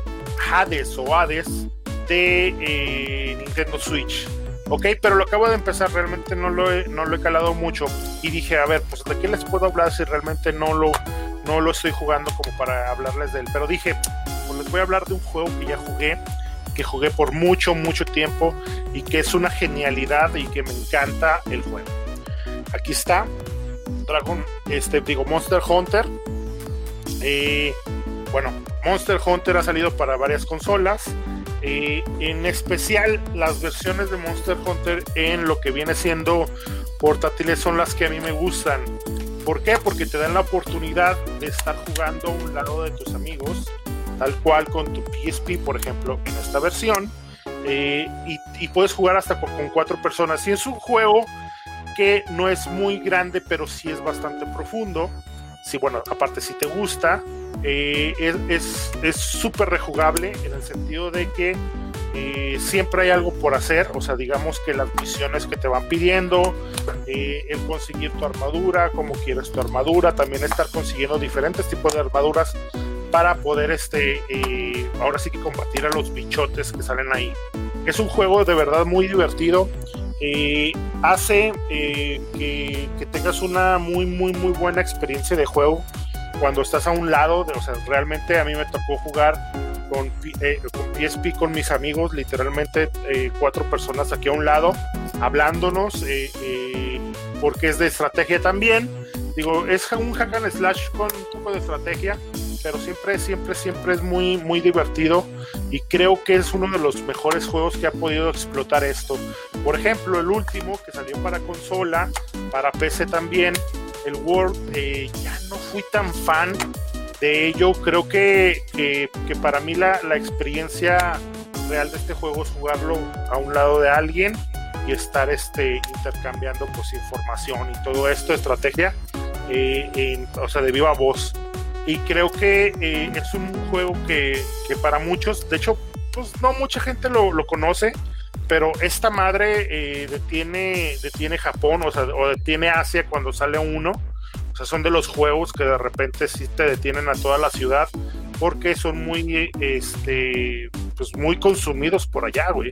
Hades o Hades de eh, Nintendo Switch. Ok, pero lo acabo de empezar, realmente no lo, he, no lo he calado mucho y dije, a ver, pues de qué les puedo hablar si realmente no lo, no lo estoy jugando como para hablarles de él. Pero dije, pues les voy a hablar de un juego que ya jugué, que jugué por mucho, mucho tiempo y que es una genialidad y que me encanta el juego. Aquí está, Dragon, este, digo, Monster Hunter. Eh, bueno, Monster Hunter ha salido para varias consolas. En especial las versiones de Monster Hunter en lo que viene siendo portátiles son las que a mí me gustan. ¿Por qué? Porque te dan la oportunidad de estar jugando a un lado de tus amigos, tal cual con tu PSP, por ejemplo, en esta versión. Eh, y, y, puedes jugar hasta con, con, cuatro personas. Y es un juego que no es muy grande, pero sí es bastante profundo. Sí, bueno, aparte si te gusta, eh, es súper es, rejugable en el sentido de que eh, siempre hay algo por hacer, o sea, digamos que las misiones que te van pidiendo, eh, el conseguir tu armadura, como quieres tu armadura, también estar consiguiendo diferentes tipos de armaduras para poder, este, eh, ahora sí que combatir a los bichotes que salen ahí. Es un juego de verdad muy divertido, eh, hace eh, que, tengas una muy, muy, muy buena experiencia de juego cuando estás a un lado. De, o sea, realmente a mí me tocó jugar con, eh, con PSP con mis amigos, literalmente eh, cuatro personas aquí a un lado, hablándonos, porque es de estrategia también. Digo, es un hack and slash con un poco de estrategia, pero siempre, siempre, siempre es muy, muy divertido y creo que es uno de los mejores juegos que ha podido explotar esto. Por ejemplo, el último que salió para consola, para PC también, el World, eh, ya no fui tan fan de ello. Creo que, que, que para mí la, la, experiencia real de este juego es jugarlo a un lado de alguien y estar este, intercambiando pues, información y todo esto, estrategia, eh, en, o sea, de viva voz y creo que eh, es un juego que, que, para muchos, de hecho, pues no mucha gente lo, lo conoce, pero esta madre eh, detiene, detiene Japón, o sea, o detiene Asia cuando sale uno. O sea, son de los juegos que de repente sí te detienen a toda la ciudad porque son muy, este, pues muy consumidos por allá, güey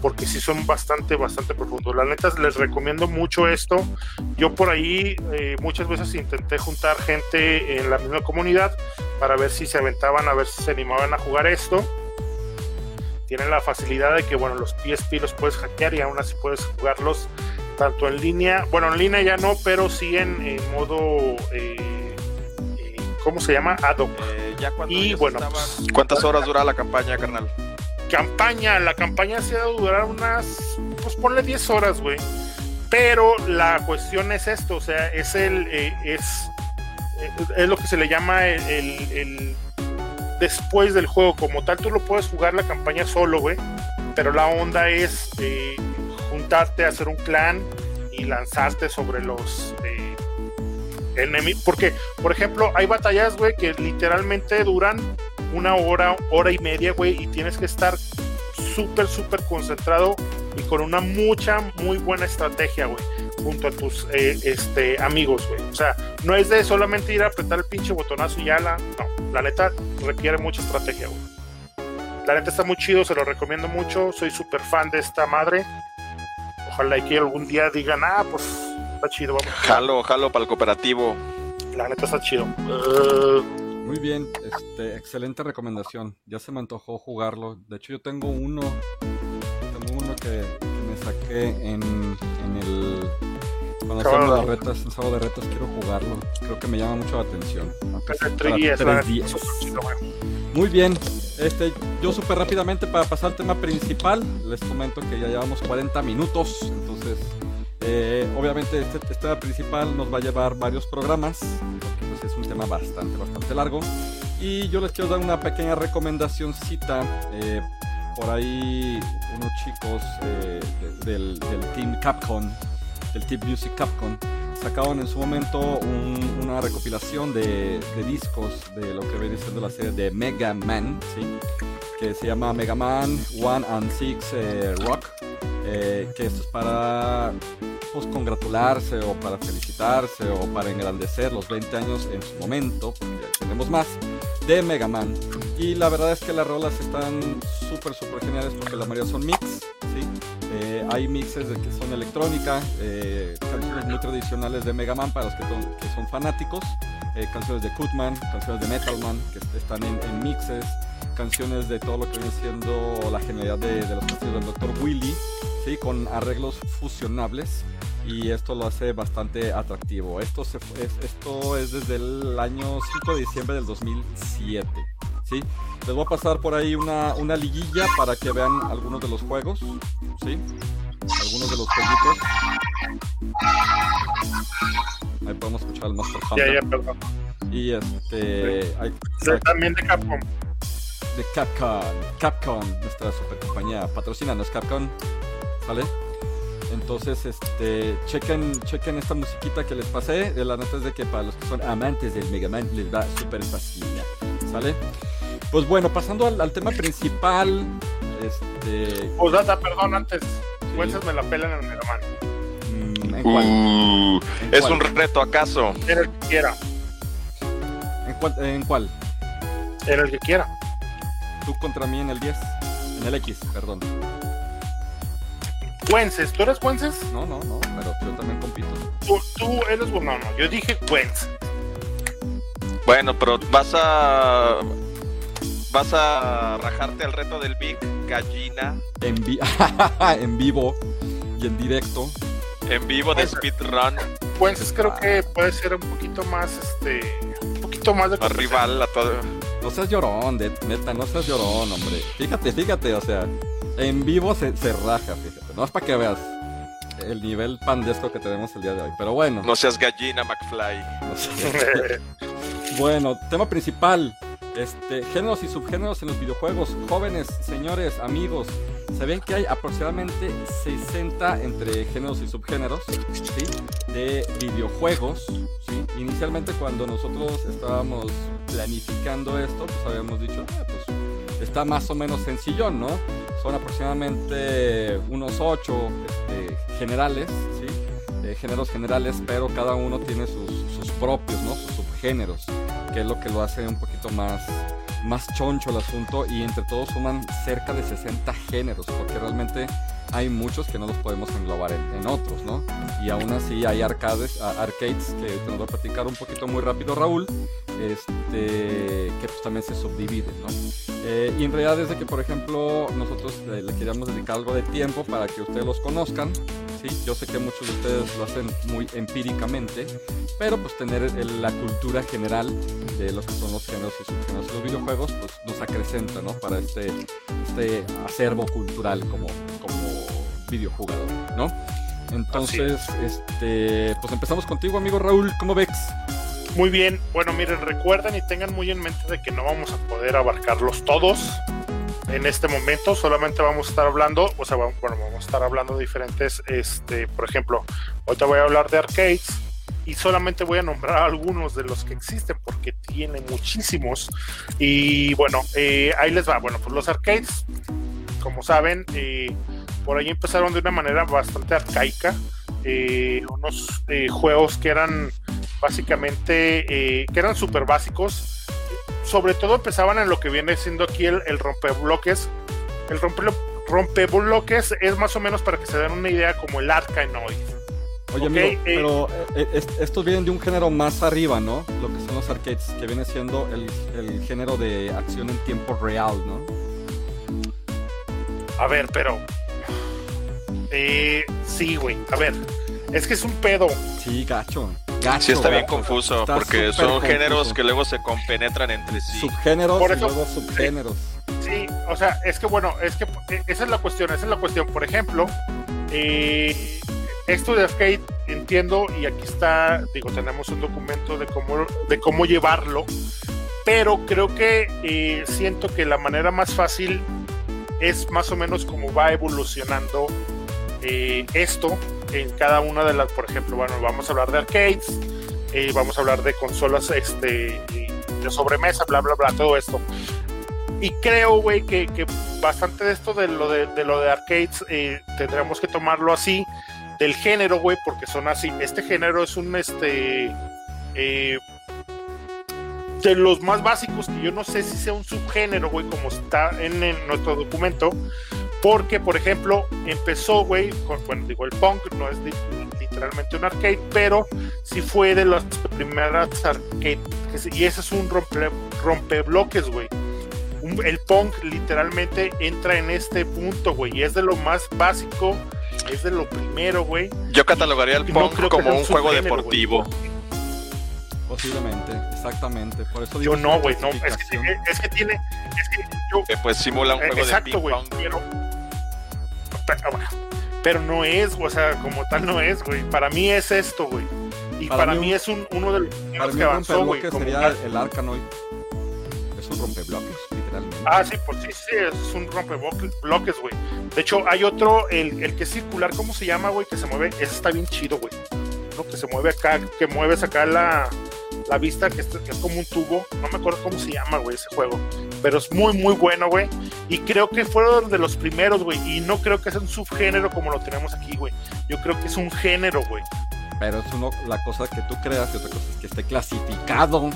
porque sí son bastante, bastante profundos. La neta, les recomiendo mucho esto. Yo por ahí eh, muchas veces intenté juntar gente en la misma comunidad para ver si se aventaban, a ver si se animaban a jugar esto. Tienen la facilidad de que, bueno, los PSP los puedes hackear y aún así puedes jugarlos tanto en línea, bueno, en línea ya no, pero sí en, en modo, eh, eh, ¿cómo se llama? Ad hoc. ya cuando y bueno, estaban... ¿cuántas horas dura la campaña, carnal? campaña, la campaña se ha de durar unas, pues ponle 10 horas, güey. Pero la cuestión es esto, o sea, es el, eh, es, es lo que se le llama el, el, el, después del juego. Como tal, tú lo puedes jugar la campaña solo, güey. Pero la onda es eh, juntarte, hacer un clan y lanzarte sobre los eh, enemigos. Porque, por ejemplo, hay batallas, güey, que literalmente duran una hora, hora y media, güey, y tienes que estar súper, súper concentrado y con una mucha, muy buena estrategia, güey, junto a tus eh, este, amigos, güey. O sea, no es de solamente ir a apretar el pinche botonazo y ya la. No, la neta requiere mucha estrategia, güey. La neta está muy chido, se lo recomiendo mucho. Soy súper fan de esta madre. Ojalá y que algún día digan, ah, pues está chido, vamos. Jalo, jalo para el cooperativo. La neta está chido. Uh, muy bien, este, excelente recomendación. Ya se me antojó jugarlo. De hecho, yo tengo uno, tengo uno que, que me saqué en, en el cuando sábado de retas, en sábado de retas quiero jugarlo. Creo que me llama mucho la atención. Muy bien, este, yo súper rápidamente para pasar al tema principal, les comento que ya llevamos 40 minutos, entonces eh, obviamente este, este, tema principal nos va a llevar varios programas, porque pues, es un tema bastante, bastante largo. Y yo les quiero dar una pequeña recomendacióncita. Eh, por ahí unos chicos eh, de- del, del Team Capcom, del Team Music Capcom, sacaron en su momento un- una recopilación de, de discos de lo que viene siendo la serie de Mega Man, que se llama Mega Man 1 and 6 eh, Rock, eh, que esto es para pues, congratularse o para felicitarse o para engrandecer los 20 años en su momento, porque tenemos más, de Mega Man. Y la verdad es que las rolas están súper, súper geniales porque la mayoría son mix. Eh, hay mixes de que son electrónica, eh, canciones muy tradicionales de Mega Man para los que, son- que fanáticos, canciones de Kutman, canciones de Metalman que est- están en, mixes, canciones de todo lo que viene siendo la genialidad de, los castillos del Dr. Willy, ¿sí? con arreglos fusionables y esto lo hace bastante atractivo. Esto, se, es, esto es desde el año 5 de diciembre del 2007. ¿sí? Les voy a pasar por ahí una, una liguilla para que vean algunos de los juegos. ¿sí? Algunos de los jueguitos. Ahí podemos escuchar el Monster Ya, Hunter. ya, perdón. Y este. hay- También de Capcom. de Capcom. Capcom, nuestra super compañía. Patrocínanos, Capcom. ¿Sale? Entonces, este, chequen, chequen esta musiquita que les pasé. De la nota es de que para los que son amantes del Mega Man les va súper fácil. ¿Sale? Pues bueno, pasando al, al tema principal. Este. O data, perdón, antes. Sí. Wences me la pelan en el Mega Man. mm, ¿En cuál? Uh, ¿En es cuál? un reto, ¿acaso? En el que quiera. ¿En cuál? ¿En cuál? En el que quiera. Tú contra mí en el 10. En el X, perdón. Wences, ¿tú eres Wences? No, no, no, pero yo también compito. Tú, tú eres bueno, no. Yo dije Wences. Bueno, pero vas a. Vas a rajarte al reto del Big Gallina En, vi- en vivo y en directo. en vivo de Speedrun, Wences creo que puede ser un poquito más, este. Un poquito más de rival a todo. No seas llorón, de- neta, no seas llorón, hombre. Fíjate, fíjate, o sea, en vivo se, se raja, fíjate. No es para que veas el nivel pandesco que tenemos el día de hoy. Pero bueno, No seas gallina, McFly. no bueno, tema principal. Este, géneros y subgéneros en los videojuegos. Jóvenes, señores, amigos, ¿sabían que hay aproximadamente 60 entre géneros y subgéneros ¿sí? de videojuegos? ¿sí? Inicialmente cuando nosotros estábamos planificando esto, pues habíamos dicho, "Ah, pues está más o menos sencillón, ¿no? Son aproximadamente unos 8 generales, ¿sí? Eh, géneros generales, pero cada uno tiene sus, propios, ¿no? Sus subgéneros, que es lo que lo hace un poquito más, más choncho el asunto y entre todos suman cerca de 60 géneros, porque realmente hay muchos que no los podemos englobar en, otros, ¿no? Y aún así hay arcades, arcades que te nos va a platicar un poquito muy rápido Raúl, este, que pues también se subdividen, ¿no? Eh, y en realidad desde que, por ejemplo, nosotros eh, le queríamos dedicar algo de tiempo para que ustedes los conozcan, ¿sí? Yo sé que muchos de ustedes lo hacen muy empíricamente, pero pues tener el- la cultura general de lo que son los géneros y subgéneros de los videojuegos, pues nos acrecenta, ¿no? Para este, este acervo cultural como, como videojugador, ¿no? Entonces, este, pues empezamos contigo, amigo Raúl, ¿cómo ves? Muy bien, bueno, miren, recuerden y tengan muy en mente de que no vamos a poder abarcarlos todos en este momento, solamente vamos a estar hablando, o sea, bueno, vamos a estar hablando de diferentes, este, por ejemplo, ahorita voy a hablar de arcades y solamente voy a nombrar algunos de los que existen porque tiene muchísimos. Y bueno, eh, ahí les va, bueno, pues los arcades, como saben, eh, por ahí empezaron de una manera bastante arcaica, eh, unos eh, juegos que eran básicamente eh, que eran súper básicos. Sobre todo empezaban en lo que viene siendo aquí el, el rompebloques. El rompe, rompebloques es más o menos para que se den una idea como el Arkanoid. Oye, Ok, amigo, eh, pero eh, es- estos vienen de un género más arriba, ¿no? Lo que son los arcades, que viene siendo el, el género de acción en tiempo real, ¿no? A ver, pero... Eh, sí, güey. A ver. Es que es un pedo. Sí, gacho. Gacho Sí, está bien gacho. confuso, Está porque son confuso. géneros que luego se compenetran entre sí. Subgéneros Por y eso- luego subgéneros. Sí, o sea, es que bueno, es que eh, esa es la cuestión, esa es la cuestión. Por ejemplo, eh, esto de arcade entiendo y aquí está, digo, tenemos un documento de cómo, de cómo llevarlo. pero creo que eh, siento que la manera más fácil es más o menos como va evolucionando eh, esto en cada una de las, por ejemplo, bueno, vamos a hablar de arcades, eh, vamos a hablar de consolas este, de sobremesa, bla, bla, bla, todo esto. Y creo, güey, que, que, bastante de esto de lo de, de lo de arcades eh, tendremos que tomarlo así, del género, güey, porque son así. Este género es un, este, eh, de los más básicos, que yo no sé si sea un subgénero, güey, como está en, en nuestro documento, porque, por ejemplo, empezó, güey, con, bueno, digo, el punk no es literalmente un arcade, pero sí fue de las primeras arcade, y ese es un rompe, rompebloques, güey. El punk literalmente entra en este punto, güey, y es de lo más básico, es de lo primero, güey. Yo catalogaría el punk no como un, juego deportivo. Wey. Posiblemente, exactamente. Por eso yo no, güey, no. Es que, es que, tiene. Es que yo, pues simula un juego exacto, de ping pong. Pero, no es, o sea, como tal no es, güey. Para mí es esto, güey. Y para, para mí, mí, es un, uno de los para que avanzó, güey. sería el, el Arkanoid. Es un rompebloques, literalmente. Ah, sí, pues sí, sí, es un rompebloques, güey. De hecho, hay otro, el, el que es circular, ¿cómo se llama, güey? Que se mueve. Ese está bien chido, güey. ¿no? Que se mueve acá, que mueves acá la, la vista, que es, que es, como un tubo. No me acuerdo cómo se llama, güey, ese juego. Pero es muy, muy bueno, güey. Y creo que fueron de los primeros, güey. Y no creo que sea un subgénero como lo tenemos aquí, güey. Yo creo que es un género, güey. Pero es uno, la cosa que tú creas y otra cosa es que esté clasificado,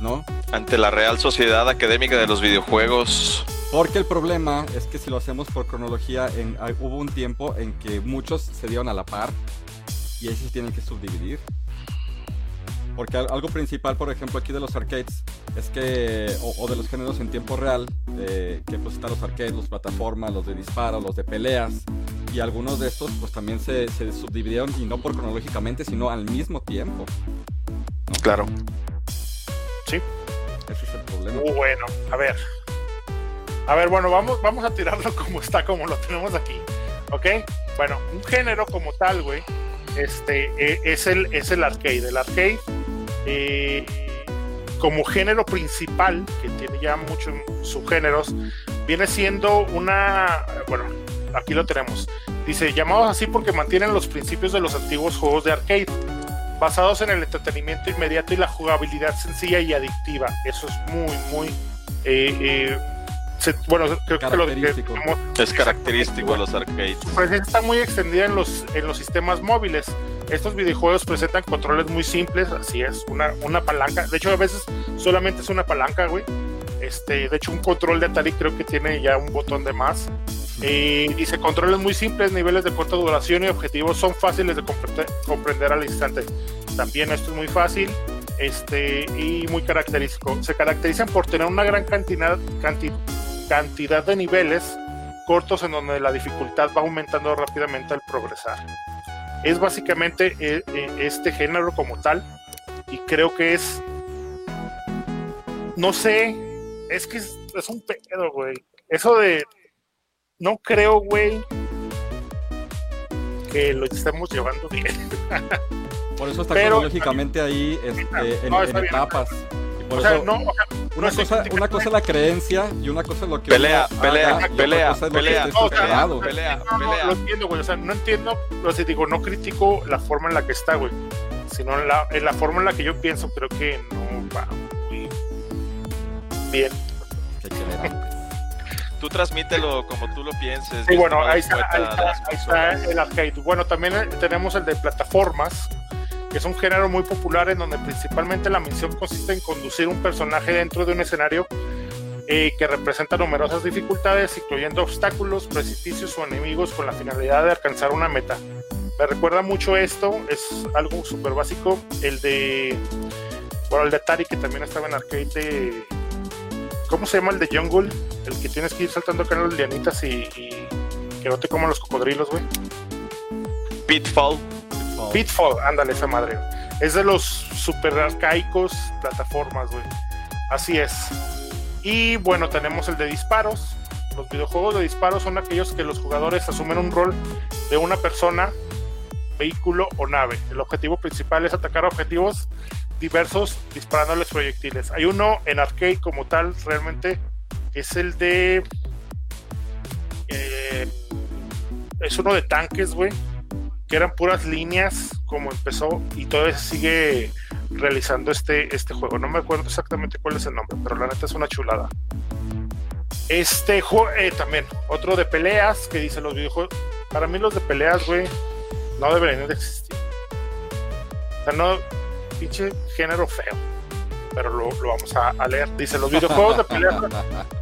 ¿no? Ante la Real Sociedad Académica de los Videojuegos. Porque el problema es que si lo hacemos por cronología, en, hubo un tiempo en que muchos se dieron a la par y ahí se tienen que subdividir. Porque algo principal, por ejemplo, aquí de los arcades es que, o, o de los géneros en tiempo real, eh, que pues están los arcades, los plataformas, los de disparo, los de peleas, y algunos de estos pues también se, se subdividieron y no por cronológicamente, sino al mismo tiempo. ¿no? Claro. Sí. Ese es el problema. Muy bueno. A ver. A ver, bueno, vamos, vamos a tirarlo como está, como lo tenemos aquí. ¿Ok? Bueno, un género como tal, güey, este, es, el, es el arcade. El arcade, eh, como género principal, que tiene ya muchos subgéneros, viene siendo una. Bueno, aquí lo tenemos. Dice: llamados así porque mantienen los principios de los antiguos juegos de arcade, basados en el entretenimiento inmediato y la jugabilidad sencilla y adictiva. Eso es muy, muy. Eh, eh, se, bueno, creo que lo que es característico de los arcades. Pues está muy extendida en los, en los sistemas móviles. Estos videojuegos presentan controles muy simples, así es, una, una palanca. De hecho, a veces solamente es una palanca, güey. Este, de hecho, un control de Atari creo que tiene ya un botón de más. Eh, dice controles muy simples, niveles de corta duración y objetivos son fáciles de comprender al instante. También esto es muy fácil este, y muy característico. Se caracterizan por tener una gran cantidad, cantidad cantidad de niveles cortos en donde la dificultad va aumentando rápidamente al progresar. Es básicamente eh, eh, este género como tal y creo que es, no sé, es que es, es un pedo, güey. Eso de, no creo, güey, que lo estemos llevando bien. Por eso está Pero, cronológicamente ahí este, en etapas. Por o sea, eso, no, o sea, una, no cosa, es- una cosa es la creencia y una cosa es lo que Pelea, pelea, haga, pelea, pelea. No, o sea, creado. pelea, no, no, pelea. lo entiendo, güey. O sea, no entiendo, pero si digo, no critico la forma en la que está, güey. Sino en la, en la forma en la que yo pienso, creo que no va muy bien. Tú transmítelo como tú lo pienses. Sí, bueno, ahí está, ahí está, ahí está el arcade. Bueno, también tenemos el de plataformas, que es un género muy popular en donde principalmente la misión consiste en conducir un personaje dentro de un escenario eh, que representa numerosas dificultades, incluyendo obstáculos, precipicios o enemigos con la finalidad de alcanzar una meta. Me recuerda mucho esto, es algo súper básico, el de, bueno, el de Atari que también estaba en arcade de, ¿cómo se llama el de Jungle? El que tienes que ir saltando acá en las lianitas y, y que no te coman los cocodrilos, güey. Pitfall. Pitfall, ándale esa madre. Es de los super arcaicos plataformas, güey. Así es. Y bueno, tenemos el de disparos. Los videojuegos de disparos son aquellos que los jugadores asumen un rol de una persona, vehículo o nave. El objetivo principal es atacar objetivos diversos disparándoles proyectiles. Hay uno en arcade como tal, realmente es el de. eh, es uno de tanques, güey. Que eran puras líneas, como empezó, y todavía sigue realizando este, este juego. No me acuerdo exactamente cuál es el nombre, pero la neta es una chulada. Este juego, eh, también, otro de peleas que dice los videojuegos. Para mí, los de peleas, güey, no deberían de existir. O sea, no, pinche género feo. Pero lo, lo vamos a, a leer. Dice: Los videojuegos de peleas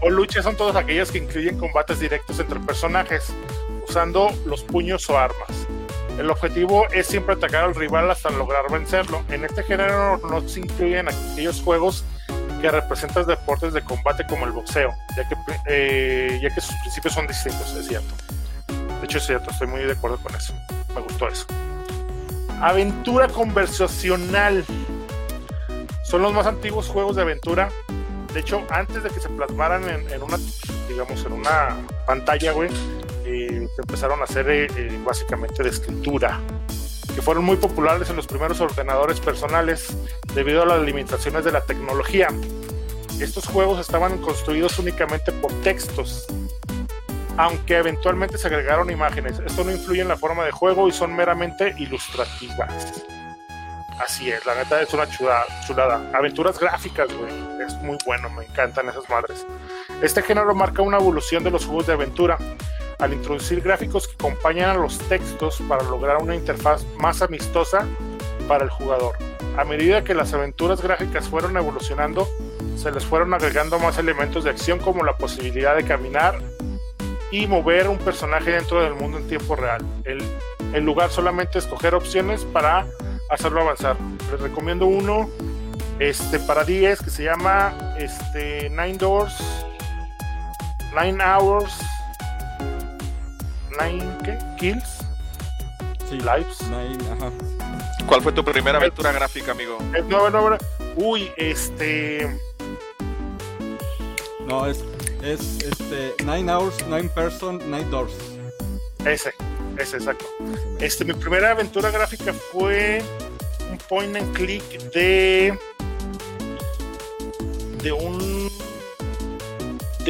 o lucha son todos aquellos que incluyen combates directos entre personajes, usando los puños o armas. El objetivo es siempre atacar al rival hasta lograr vencerlo. En este género no se incluyen aquellos juegos que representan deportes de combate como el boxeo, ya que, eh, ya que sus principios son distintos, es cierto. De hecho, es cierto, estoy muy de acuerdo con eso. Me gustó eso. Aventura conversacional. Son los más antiguos juegos de aventura. De hecho, antes de que se plasmaran en, en una, digamos, en una pantalla, güey, eh, se empezaron a hacer eh, eh, básicamente de escritura, que fueron muy populares en los primeros ordenadores personales debido a las limitaciones de la tecnología. Estos juegos estaban construidos únicamente por textos, aunque eventualmente se agregaron imágenes. Esto no influye en la forma de juego y son meramente ilustrativas. Así es, la neta es una chulada. chulada. Aventuras gráficas, güey. Es muy bueno, me encantan esas madres. Este género marca una evolución de los juegos de aventura al introducir gráficos que acompañan a los textos para lograr una interfaz más amistosa para el jugador. A medida que las aventuras gráficas fueron evolucionando, se les fueron agregando más elementos de acción como la posibilidad de caminar y mover un personaje dentro del mundo en tiempo real. El, en lugar solamente escoger opciones para hacerlo avanzar. Les recomiendo uno este, para 10 que se llama este, Nine Doors, Nine Hours, Nine ¿qué? Kills, Sí, Lives. Nine, ajá. ¿Cuál fue tu primera aventura gráfica, amigo? No, no, no. Uy, este. No, es, es este, Nine Hours, Nine Person, Nine Doors. Ese, ese, exacto. Este, mi primera aventura gráfica fue un point and click de. de un.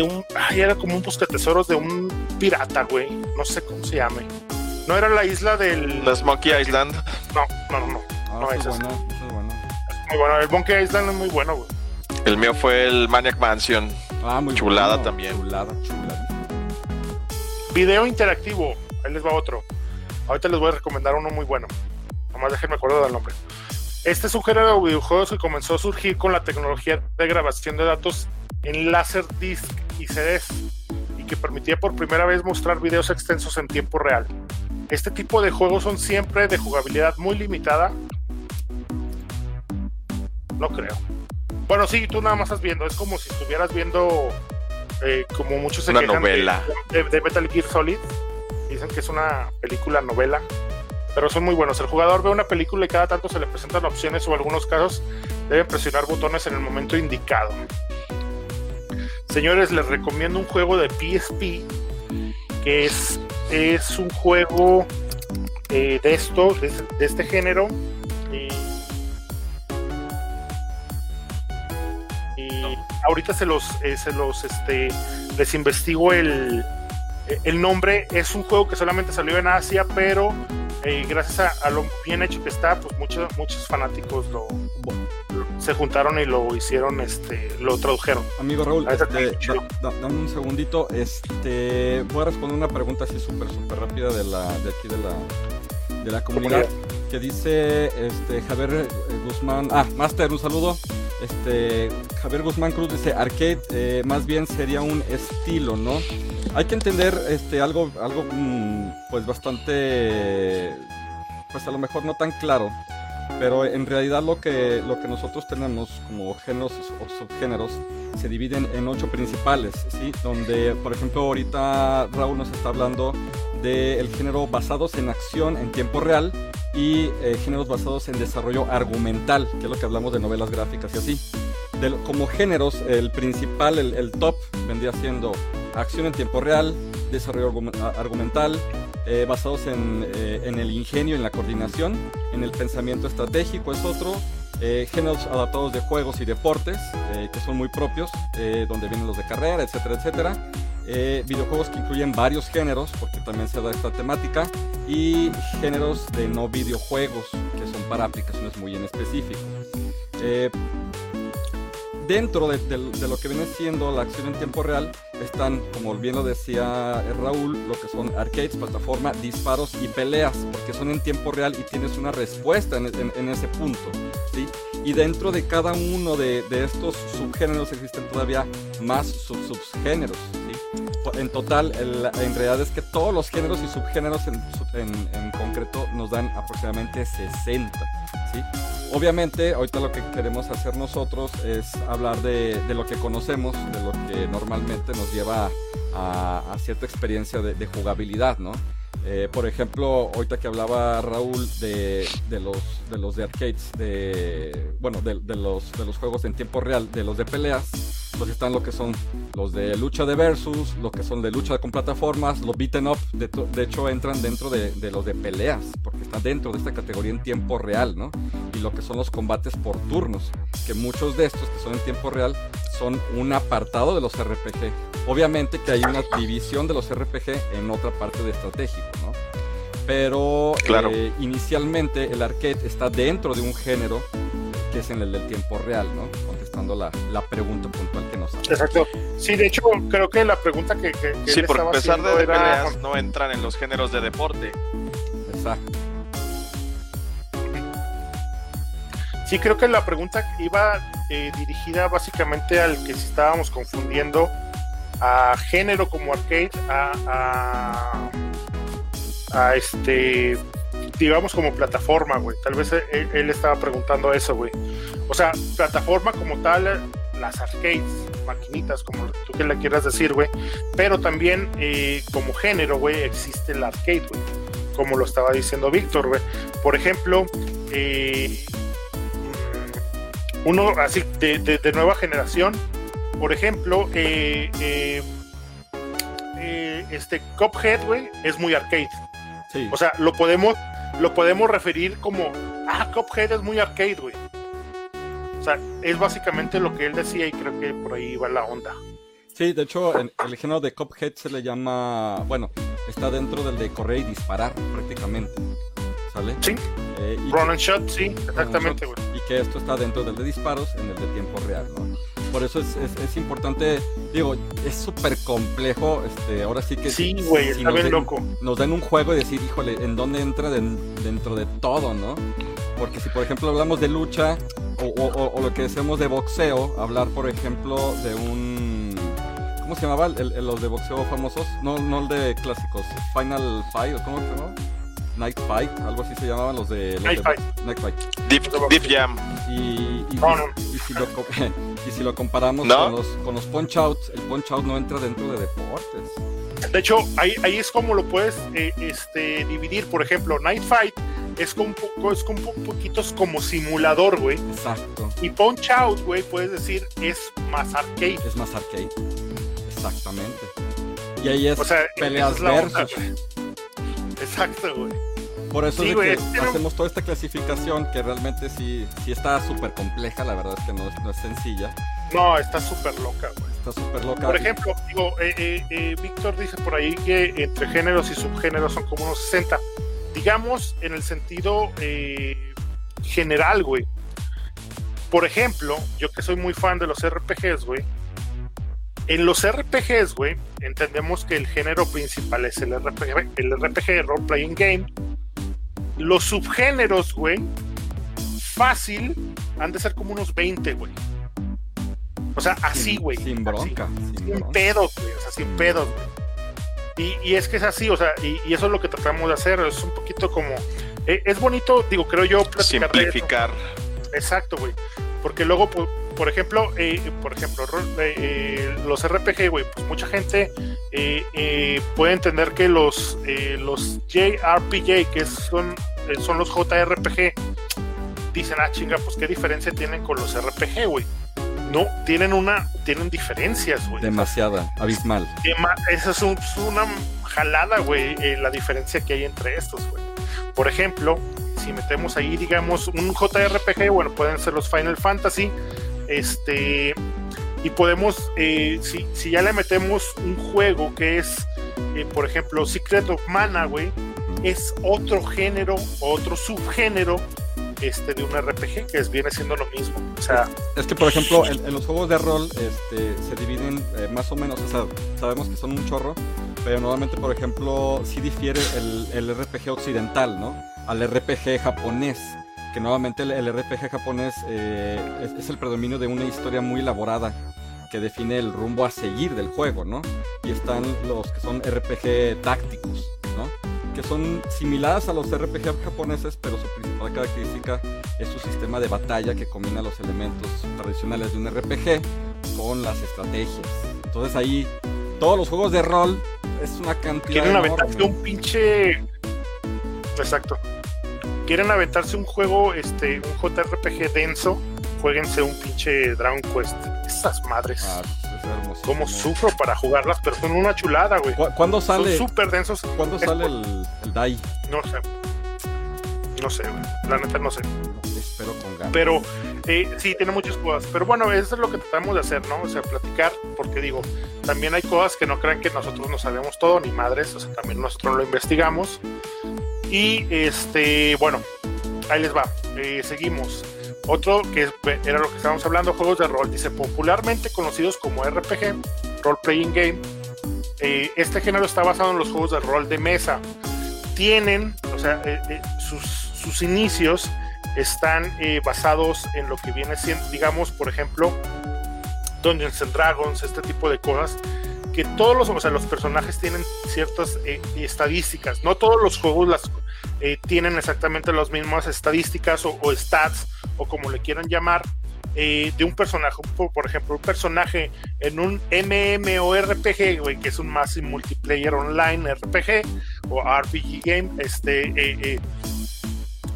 De un. Ay, era como un buscatesoros de un pirata, güey. No sé cómo se llame. No era la isla del. Las Monkey Island. No, no, no, no. Ah, No, eso ese es bueno, eso es bueno. Muy bueno. El Monkey Island es muy bueno, güey. El mío fue el Maniac Mansion. Ah, muy Chulada bueno, también. Chulada, chulada. Video interactivo. Ahí les va otro. Ahorita les voy a recomendar uno muy bueno. Nomás déjenme acuerdo del nombre. Este es un género de videojuegos que comenzó a surgir con la tecnología de grabación de datos en Laserdisc y CDs y que permitía por primera vez mostrar videos extensos en tiempo real. Este tipo de juegos son siempre de jugabilidad muy limitada. No creo. Bueno, sí, tú nada más estás viendo. Es como si estuvieras viendo, eh, como muchos se Una quejan de- novela. De, de Metal Gear Solid. Dicen que es una película novela. Pero son muy buenos. El jugador ve una película y cada tanto se le presentan opciones o en algunos casos debe presionar botones en el momento indicado. Señores, les recomiendo un juego de PSP que es, es un juego eh, de esto, de, de este género. Y, y ahorita se los, eh, se los, este, les investigo el, el nombre. Es un juego que solamente salió en Asia, pero eh, gracias a, a lo bien hecho que está, pues muchos, muchos fanáticos lo- se juntaron y lo hicieron, este, lo tradujeron. Amigo Raúl, Ah, este, da- dame un segundito. Este, voy a responder una pregunta así súper, súper rápida de la, de aquí de la, de la comunidad. Que dice este, Javier eh, Guzmán. Ah, Master, un saludo. Este, Javier Guzmán Cruz dice arcade, eh, más bien sería un estilo, ¿no? Hay que entender este, algo, algo mm, pues bastante, pues a lo mejor no tan claro. Pero en realidad lo que, lo que nosotros tenemos como géneros o subgéneros se dividen en ocho principales, ¿sí? Donde, por ejemplo, ahorita Raúl nos está hablando del género basados en acción en tiempo real y eh, géneros basados en desarrollo argumental, que es lo que hablamos de novelas gráficas y así. Como géneros, el principal, el, top, vendría siendo acción en tiempo real, desarrollo argumental, eh, basados en, eh, en el ingenio, en la coordinación, en el pensamiento estratégico es otro, eh, géneros adaptados de juegos y deportes, que son muy propios, donde vienen los de carrera, etcétera, etcétera. Videojuegos que incluyen varios géneros, porque también se da esta temática, y géneros de no videojuegos, que son para aplicaciones muy en específico. Dentro de, lo que viene siendo la acción en tiempo real, están, como bien lo decía Raúl, lo que son arcades, plataforma, disparos y peleas, porque son en tiempo real y tienes una respuesta en, en- en ese punto. ¿sí? Y dentro de cada uno de, de estos subgéneros existen todavía más sub- subgéneros. ¿sí? En total, el- en realidad es que todos los géneros y subgéneros en, en- concreto nos dan aproximadamente 60. ¿sí? Obviamente, ahorita lo que queremos hacer nosotros es hablar de, de lo que conocemos, de lo que normalmente nos lleva a, a cierta experiencia de, de jugabilidad, ¿no? Eh, por ejemplo, ahorita que hablaba Raúl de, los, de los de arcades, de, bueno, de los, de los juegos en tiempo real, de los de peleas, pues están lo que son los de lucha de versus, lo que son de lucha con plataformas, los beaten up, de, de hecho entran dentro de, de los de peleas, porque están dentro de esta categoría en tiempo real, ¿no? Y lo que son los combates por turnos, que muchos de estos que son en tiempo real son un apartado de los RPG. Obviamente que hay una división de los RPG en otra parte de estratégico, ¿no? Pero Claro. eh, inicialmente el arcade está dentro de un género que es en el del tiempo real, ¿no? Contestando la, la pregunta puntual que nos hace. Exacto. Sí, de hecho, creo que la pregunta que, que, que Sí, él por estaba pesar de era- peleas no entran en los géneros de deporte. Exacto. Sí, creo que la pregunta iba eh, dirigida básicamente al que si estábamos confundiendo a género como arcade, a, a, a este, digamos como plataforma, güey. Tal vez él, él estaba preguntando eso, güey. O sea, plataforma como tal, las arcades, maquinitas, como tú que le quieras decir, güey. Pero también eh, como género, güey, existe el arcade, güey. Como lo estaba diciendo Víctor, güey. Por ejemplo, eh, uno así de, de- de nueva generación, por ejemplo, eh, este Cuphead, güey, es muy arcade. Sí. O sea, lo podemos, lo podemos referir como, ah, Cuphead es muy arcade, güey. O sea, es básicamente lo que él decía y creo que por ahí va la onda. Sí, de hecho, en- el género de Cuphead se le llama, bueno, está dentro del de correr y disparar prácticamente, ¿sale? Sí, Eh, y, run and shot, sí, exactamente, güey. y que esto está dentro del de disparos en el de tiempo real, ¿no? Por eso es, es- es importante, digo, es súper complejo, este, ahora sí que... Sí, güey, si está nos bien den- loco. Nos dan un juego y decir, híjole, ¿en dónde entra den- dentro de todo, no? Porque si, por ejemplo, hablamos de lucha o, o- lo que decimos de boxeo, hablar, por ejemplo, de un... ¿Cómo se llamaba el, el- los de boxeo famosos? No, no el de clásicos. Final Fight, ¿o cómo se llamaba? Night Fight, algo así se llamaban los de... los Night de Fight. box- Night Fight. Deep, Deep Jam. Y, y- No, no. y si, lo, co- y si lo comparamos ¿No? con, los, con los punch outs, el punch out no entra dentro de deportes. De hecho, ahí, ahí es como lo puedes eh, este, dividir. Por ejemplo, Night Fight es como un poco, es como un poquito es como simulador, güey. Exacto. Y Punch Out, güey, puedes decir es más arcade. Es más arcade. Exactamente. Y ahí es O sea, peleas esa es onda, versus. güey. Exacto, güey. Por eso Sí, es de güey, que pero- hacemos toda esta clasificación que realmente sí, sí está súper compleja, la verdad es que no es, no es sencilla. No, está súper loca, güey. Está súper loca. Por ejemplo, digo, eh, eh, eh, Víctor dice por ahí que entre géneros y subgéneros son como unos 60. Digamos, en el sentido general, güey. Por ejemplo, yo que soy muy fan de los RPGs, güey. En los RPGs, güey, entendemos que el género principal es el RPG, el RPG Role Playing Game. Los subgéneros, güey, fácil, han de ser como unos 20, güey. O sea, así, Sin- güey. Sin así bronca. Sin sin bronca. pedos, güey, o sea, sin pedos, güey. Y, y es que es así, o sea, y, y eso es lo que tratamos de hacer, es un poquito como, eh, es bonito, digo, creo yo, platicar de eso. Simplificar. Exacto, güey, porque luego, por, por ejemplo, eh, por ejemplo, eh, eh, los RPG, güey, pues mucha gente eh, eh, puede entender que los, eh, los JRPG, que son, son los JRPG, dicen, ah, chinga, pues qué diferencia tienen con los RPG, güey. No, tienen una, tienen diferencias, güey. Demasiada, abismal. Esa es, un- es una jalada, güey, eh, la diferencia que hay entre estos, güey. Por ejemplo, si metemos ahí, digamos, un JRPG, bueno, pueden ser los Final Fantasy, este, y podemos, eh, si, si, ya le metemos un juego que es, eh, por ejemplo, Secret of Mana, güey, es otro género, otro subgénero este, de un RPG que es, viene siendo lo mismo. O sea, es que, por ejemplo, en, los juegos de rol este, se dividen eh, más o menos, o sea, sabemos que son un chorro, pero normalmente, por ejemplo, sí difiere el, el RPG occidental, ¿no? Al RPG japonés que nuevamente el, RPG japonés eh, es, es, el predominio de una historia muy elaborada que define el rumbo a seguir del juego, ¿no? Y están los que son RPG tácticos. Que son similares a los RPG japoneses, pero su principal característica es su sistema de batalla que combina los elementos tradicionales de un RPG con las estrategias. Entonces ahí todos los juegos de rol es una cantidad. Quieren aventarse un pinche. Exacto. Quieren aventarse un juego, este, un JRPG denso. Jueguense un pinche Dragon Quest. Esas madres. Ah, es Como sufro para jugarlas, pero son una chulada, güey. ¿Cuándo sale? Son súper densos. ¿Cuándo Es sale el, el DAI? No sé. No sé, güey. La neta no sé. Espero con ganas. Pero eh, sí, tiene muchas cosas. Pero bueno, eso es lo que tratamos de hacer, ¿no? O sea, platicar, porque digo, también hay cosas que no crean que nosotros no sabemos todo, ni madres, o sea, también nosotros lo investigamos. Y este, bueno, ahí les va. Eh, seguimos. Otro que es- era lo que estábamos hablando, juegos de rol. Dice, popularmente conocidos como RPG, Role Playing Game. eh, este género está basado en los juegos de rol de mesa. Tienen, o sea, eh, eh, sus, sus inicios están eh, basados en lo que viene siendo, digamos, por ejemplo, Dungeons and Dragons, este tipo de cosas, que todos los, o sea, los personajes tienen ciertas eh, estadísticas. No todos los juegos las eh, tienen exactamente las mismas estadísticas o, o stats o como le quieran llamar eh, de un personaje. Por, ejemplo, un personaje en un MMORPG, güey, que es un Massive Multiplayer Online RPG o RPG Game, este, eh, eh,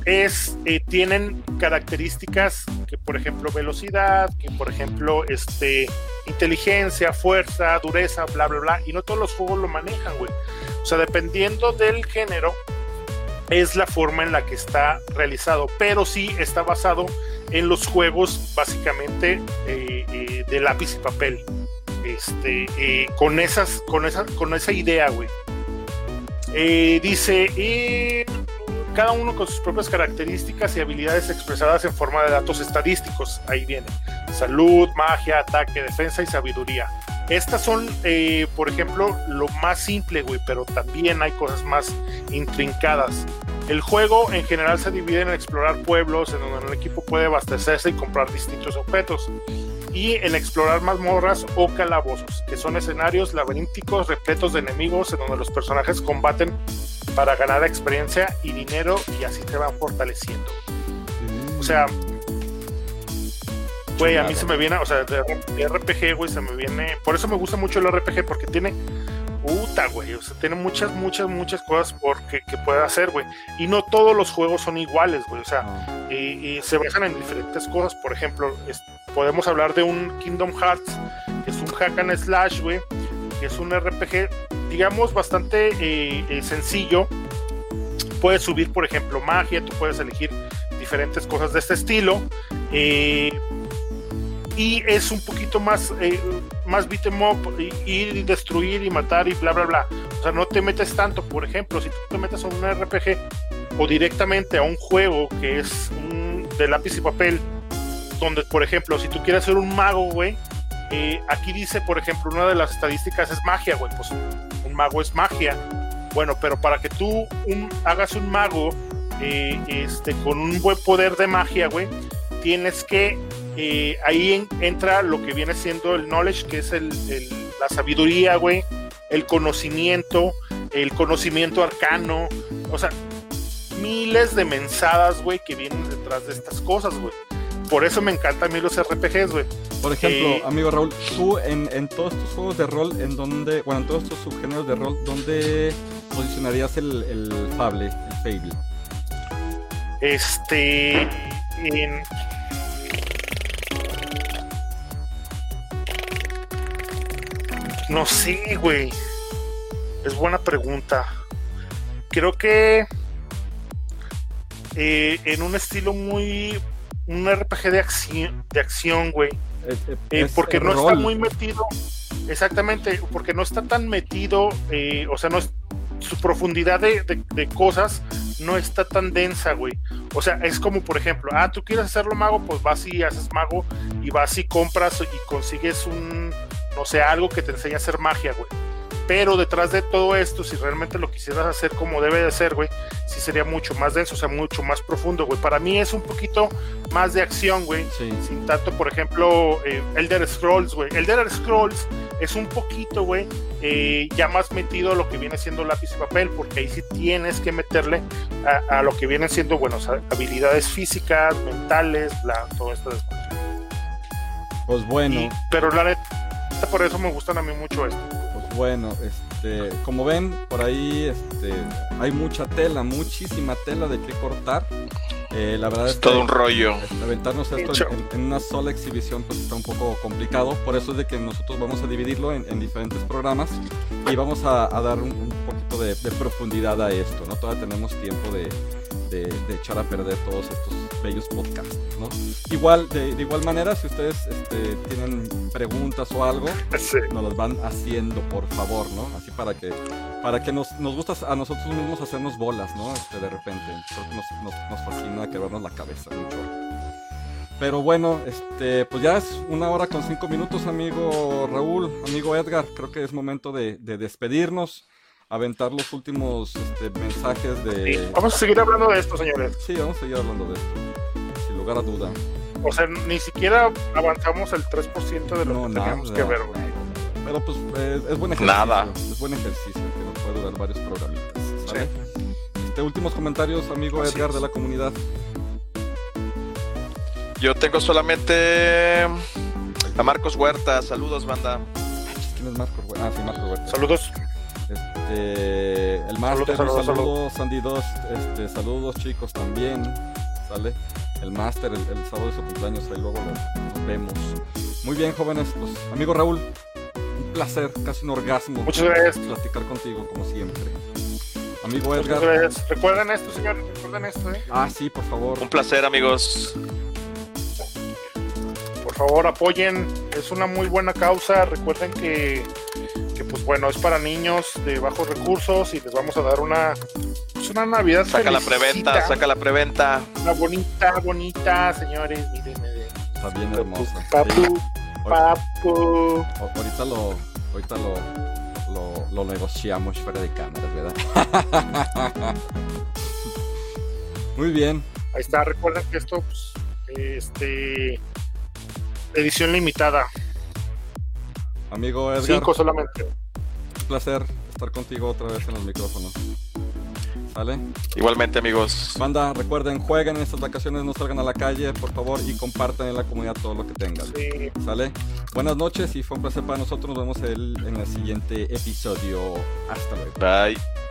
es, eh, tienen características que, por ejemplo, velocidad, que, por ejemplo, este, inteligencia, fuerza, dureza, bla, bla, bla, y no todos los juegos lo manejan, güey. O sea, dependiendo del género, es la forma en la que está realizado, pero sí está basado en los juegos, básicamente, eh, eh, de lápiz y papel. Este, eh, con, esas, con, esa, con esa idea, güey. Dice, cada uno con sus propias características y habilidades expresadas en forma de datos estadísticos. Ahí viene. Salud, magia, ataque, defensa y sabiduría. Estas son, eh, por ejemplo, lo más simple, güey, pero también hay cosas más intrincadas. El juego en general se divide en explorar pueblos, en donde el equipo puede abastecerse y comprar distintos objetos, y en explorar mazmorras o calabozos, que son escenarios laberínticos repletos de enemigos en donde los personajes combaten para ganar experiencia y dinero y así se van fortaleciendo. O sea, güey, a mí se me viene, o sea, de RPG, güey, se me viene. Por eso me gusta mucho el RPG, porque tiene. Puta, güey, o sea, tiene muchas, muchas, muchas cosas por que, puede hacer, güey. Y no todos los juegos son iguales, güey. O sea, Ah, y, y se basan en diferentes cosas. Por ejemplo, es- podemos hablar de un Kingdom Hearts, que es un hack and slash, güey, que es un RPG, digamos, bastante eh, eh, sencillo. Puedes subir, por ejemplo, magia, tú puedes elegir diferentes cosas de este estilo. eh, y es un poquito más, eh, más beat 'em up, ir y destruir y matar y bla, bla, bla. O sea, no te metes tanto. Por ejemplo, si tú te metes a un RPG o directamente a un juego que es un- de lápiz y papel, donde, por ejemplo, si tú quieres ser un mago, güey, eh, aquí dice, por ejemplo, una de las estadísticas es magia, güey, pues un mago es magia. Bueno, pero para que tú hagas un mago eh, este, con un buen poder de magia, güey, tienes que, eh, ahí en- entra lo que viene siendo el knowledge, que es el, el- la sabiduría, güey, el conocimiento, el conocimiento arcano, o sea, miles de mensadas, güey, que vienen detrás de estas cosas, güey. Por eso me encantan a mí los RPGs, güey. Por ejemplo, Eh, amigo Raúl, tú en, en todos estos juegos de rol, en donde, bueno, en todos estos subgéneros de rol, ¿dónde posicionarías el, el Fable, el Fable? Este. En... No sé, güey. Es buena pregunta. Creo que. eh, en un estilo muy. Un RPG de acción, de acción, güey. Eh, porque no está muy metido. Exactamente, porque no está tan metido, eh, o sea, no es, su profundidad de, de- de cosas no está tan densa, güey. O sea, es como, por ejemplo, ah, tú quieres hacerlo mago, pues vas y haces mago y vas y compras y consigues un, no sé, algo que te enseña a hacer magia, güey. Pero detrás de todo esto, si realmente lo quisieras hacer como debe de ser, güey, sí sería mucho más denso, o sea, mucho más profundo, güey. Para mí es un poquito más de acción, güey Sí. sin tanto, por ejemplo, eh, Elder Scrolls, güey. Elder Scrolls es un poquito, güey, eh, ya más metido a lo que viene siendo lápiz y papel, porque ahí sí tienes que meterle a, a lo que vienen siendo, bueno, o sea, habilidades físicas, mentales, bla, todo esto. Pues bueno. Y- pero la neta, por eso me gustan a mí mucho esto. Pues bueno, este, como ven, por ahí este, hay mucha tela, muchísima tela de qué cortar. Eh, la verdad es, Es que todo un rollo. este, aventarnos esto en, en una sola exhibición pues está un poco complicado. Por eso es de que nosotros vamos a dividirlo en, en diferentes programas y vamos a, a dar un, un poquito de, de profundidad a esto. ¿no? Todavía tenemos tiempo de, de- de echar a perder todos estos bellos podcasts. ¿no? Igual, de, de igual manera, si ustedes este, tienen preguntas o algo, Sí. nos las van haciendo, por favor, ¿no? Así para que para que nos, nos gusta a nosotros mismos hacernos bolas, ¿no? Este, de repente. Creo que nos, nos, nos fascina quebrarnos la cabeza mucho. Pero bueno, este, pues ya es una hora con cinco minutos, amigo Raúl, amigo Edgar. Creo que es momento de, de despedirnos, aventar los últimos este, mensajes Sí, de... Vamos a seguir hablando de esto, señores. Sí, vamos a seguir hablando de esto, sin lugar a duda. O sea, ni siquiera avanzamos el 3% de lo No, que nada. teníamos que ver, güey. Pero pues eh, es buen ejercicio. Nada. Es buen ejercicio que nos puede durar varios programitas. ¿sale? Este, últimos comentarios, amigo Así Edgar es. de la comunidad. Yo tengo solamente a Marcos Huerta. Saludos, banda. ¿Quién es Marco? Ah, sí, Marco Huerta. Saludos. Este, el Master, Saludos, saludos, saludos, Sandy 2, este, saludos chicos también, ¿sale? El Master, el, el sábado de su cumpleaños, ahí luego lo- nos vemos. Muy bien, jóvenes, pues, amigo Raúl, un placer, casi un orgasmo. Muchas gracias. Platicar contigo, como siempre. Amigo Muchas Edgar. gracias. Recuerden esto, señores. Recuerden esto, ¿eh? Ah, sí, por favor. Un placer, amigos. por favor apoyen, es una muy buena causa, recuerden que, pues bueno, es para niños de bajos recursos y les vamos a dar una, pues una Navidad Saca la preventa, saca la preventa. una bonita, bonita, señores, miren, miren. Está bien hermosa. sí. Papu, papu. Ahorita lo, ahorita lo, lo, lo negociamos fuera de cámaras, ¿verdad? Muy bien. Ahí está, recuerden que esto, pues, este, edición limitada, Amigo Edgar, cinco solamente. Un placer estar contigo otra vez en los micrófonos. ¿Sale? Igualmente, amigos. Banda, recuerden, jueguen en estas vacaciones, no salgan a la calle, por favor, y compartan en la comunidad todo lo que tengan. Sí, ¿Sale? Buenas noches y fue un placer para nosotros. Nos vemos el- en el siguiente episodio. Hasta luego. Bye.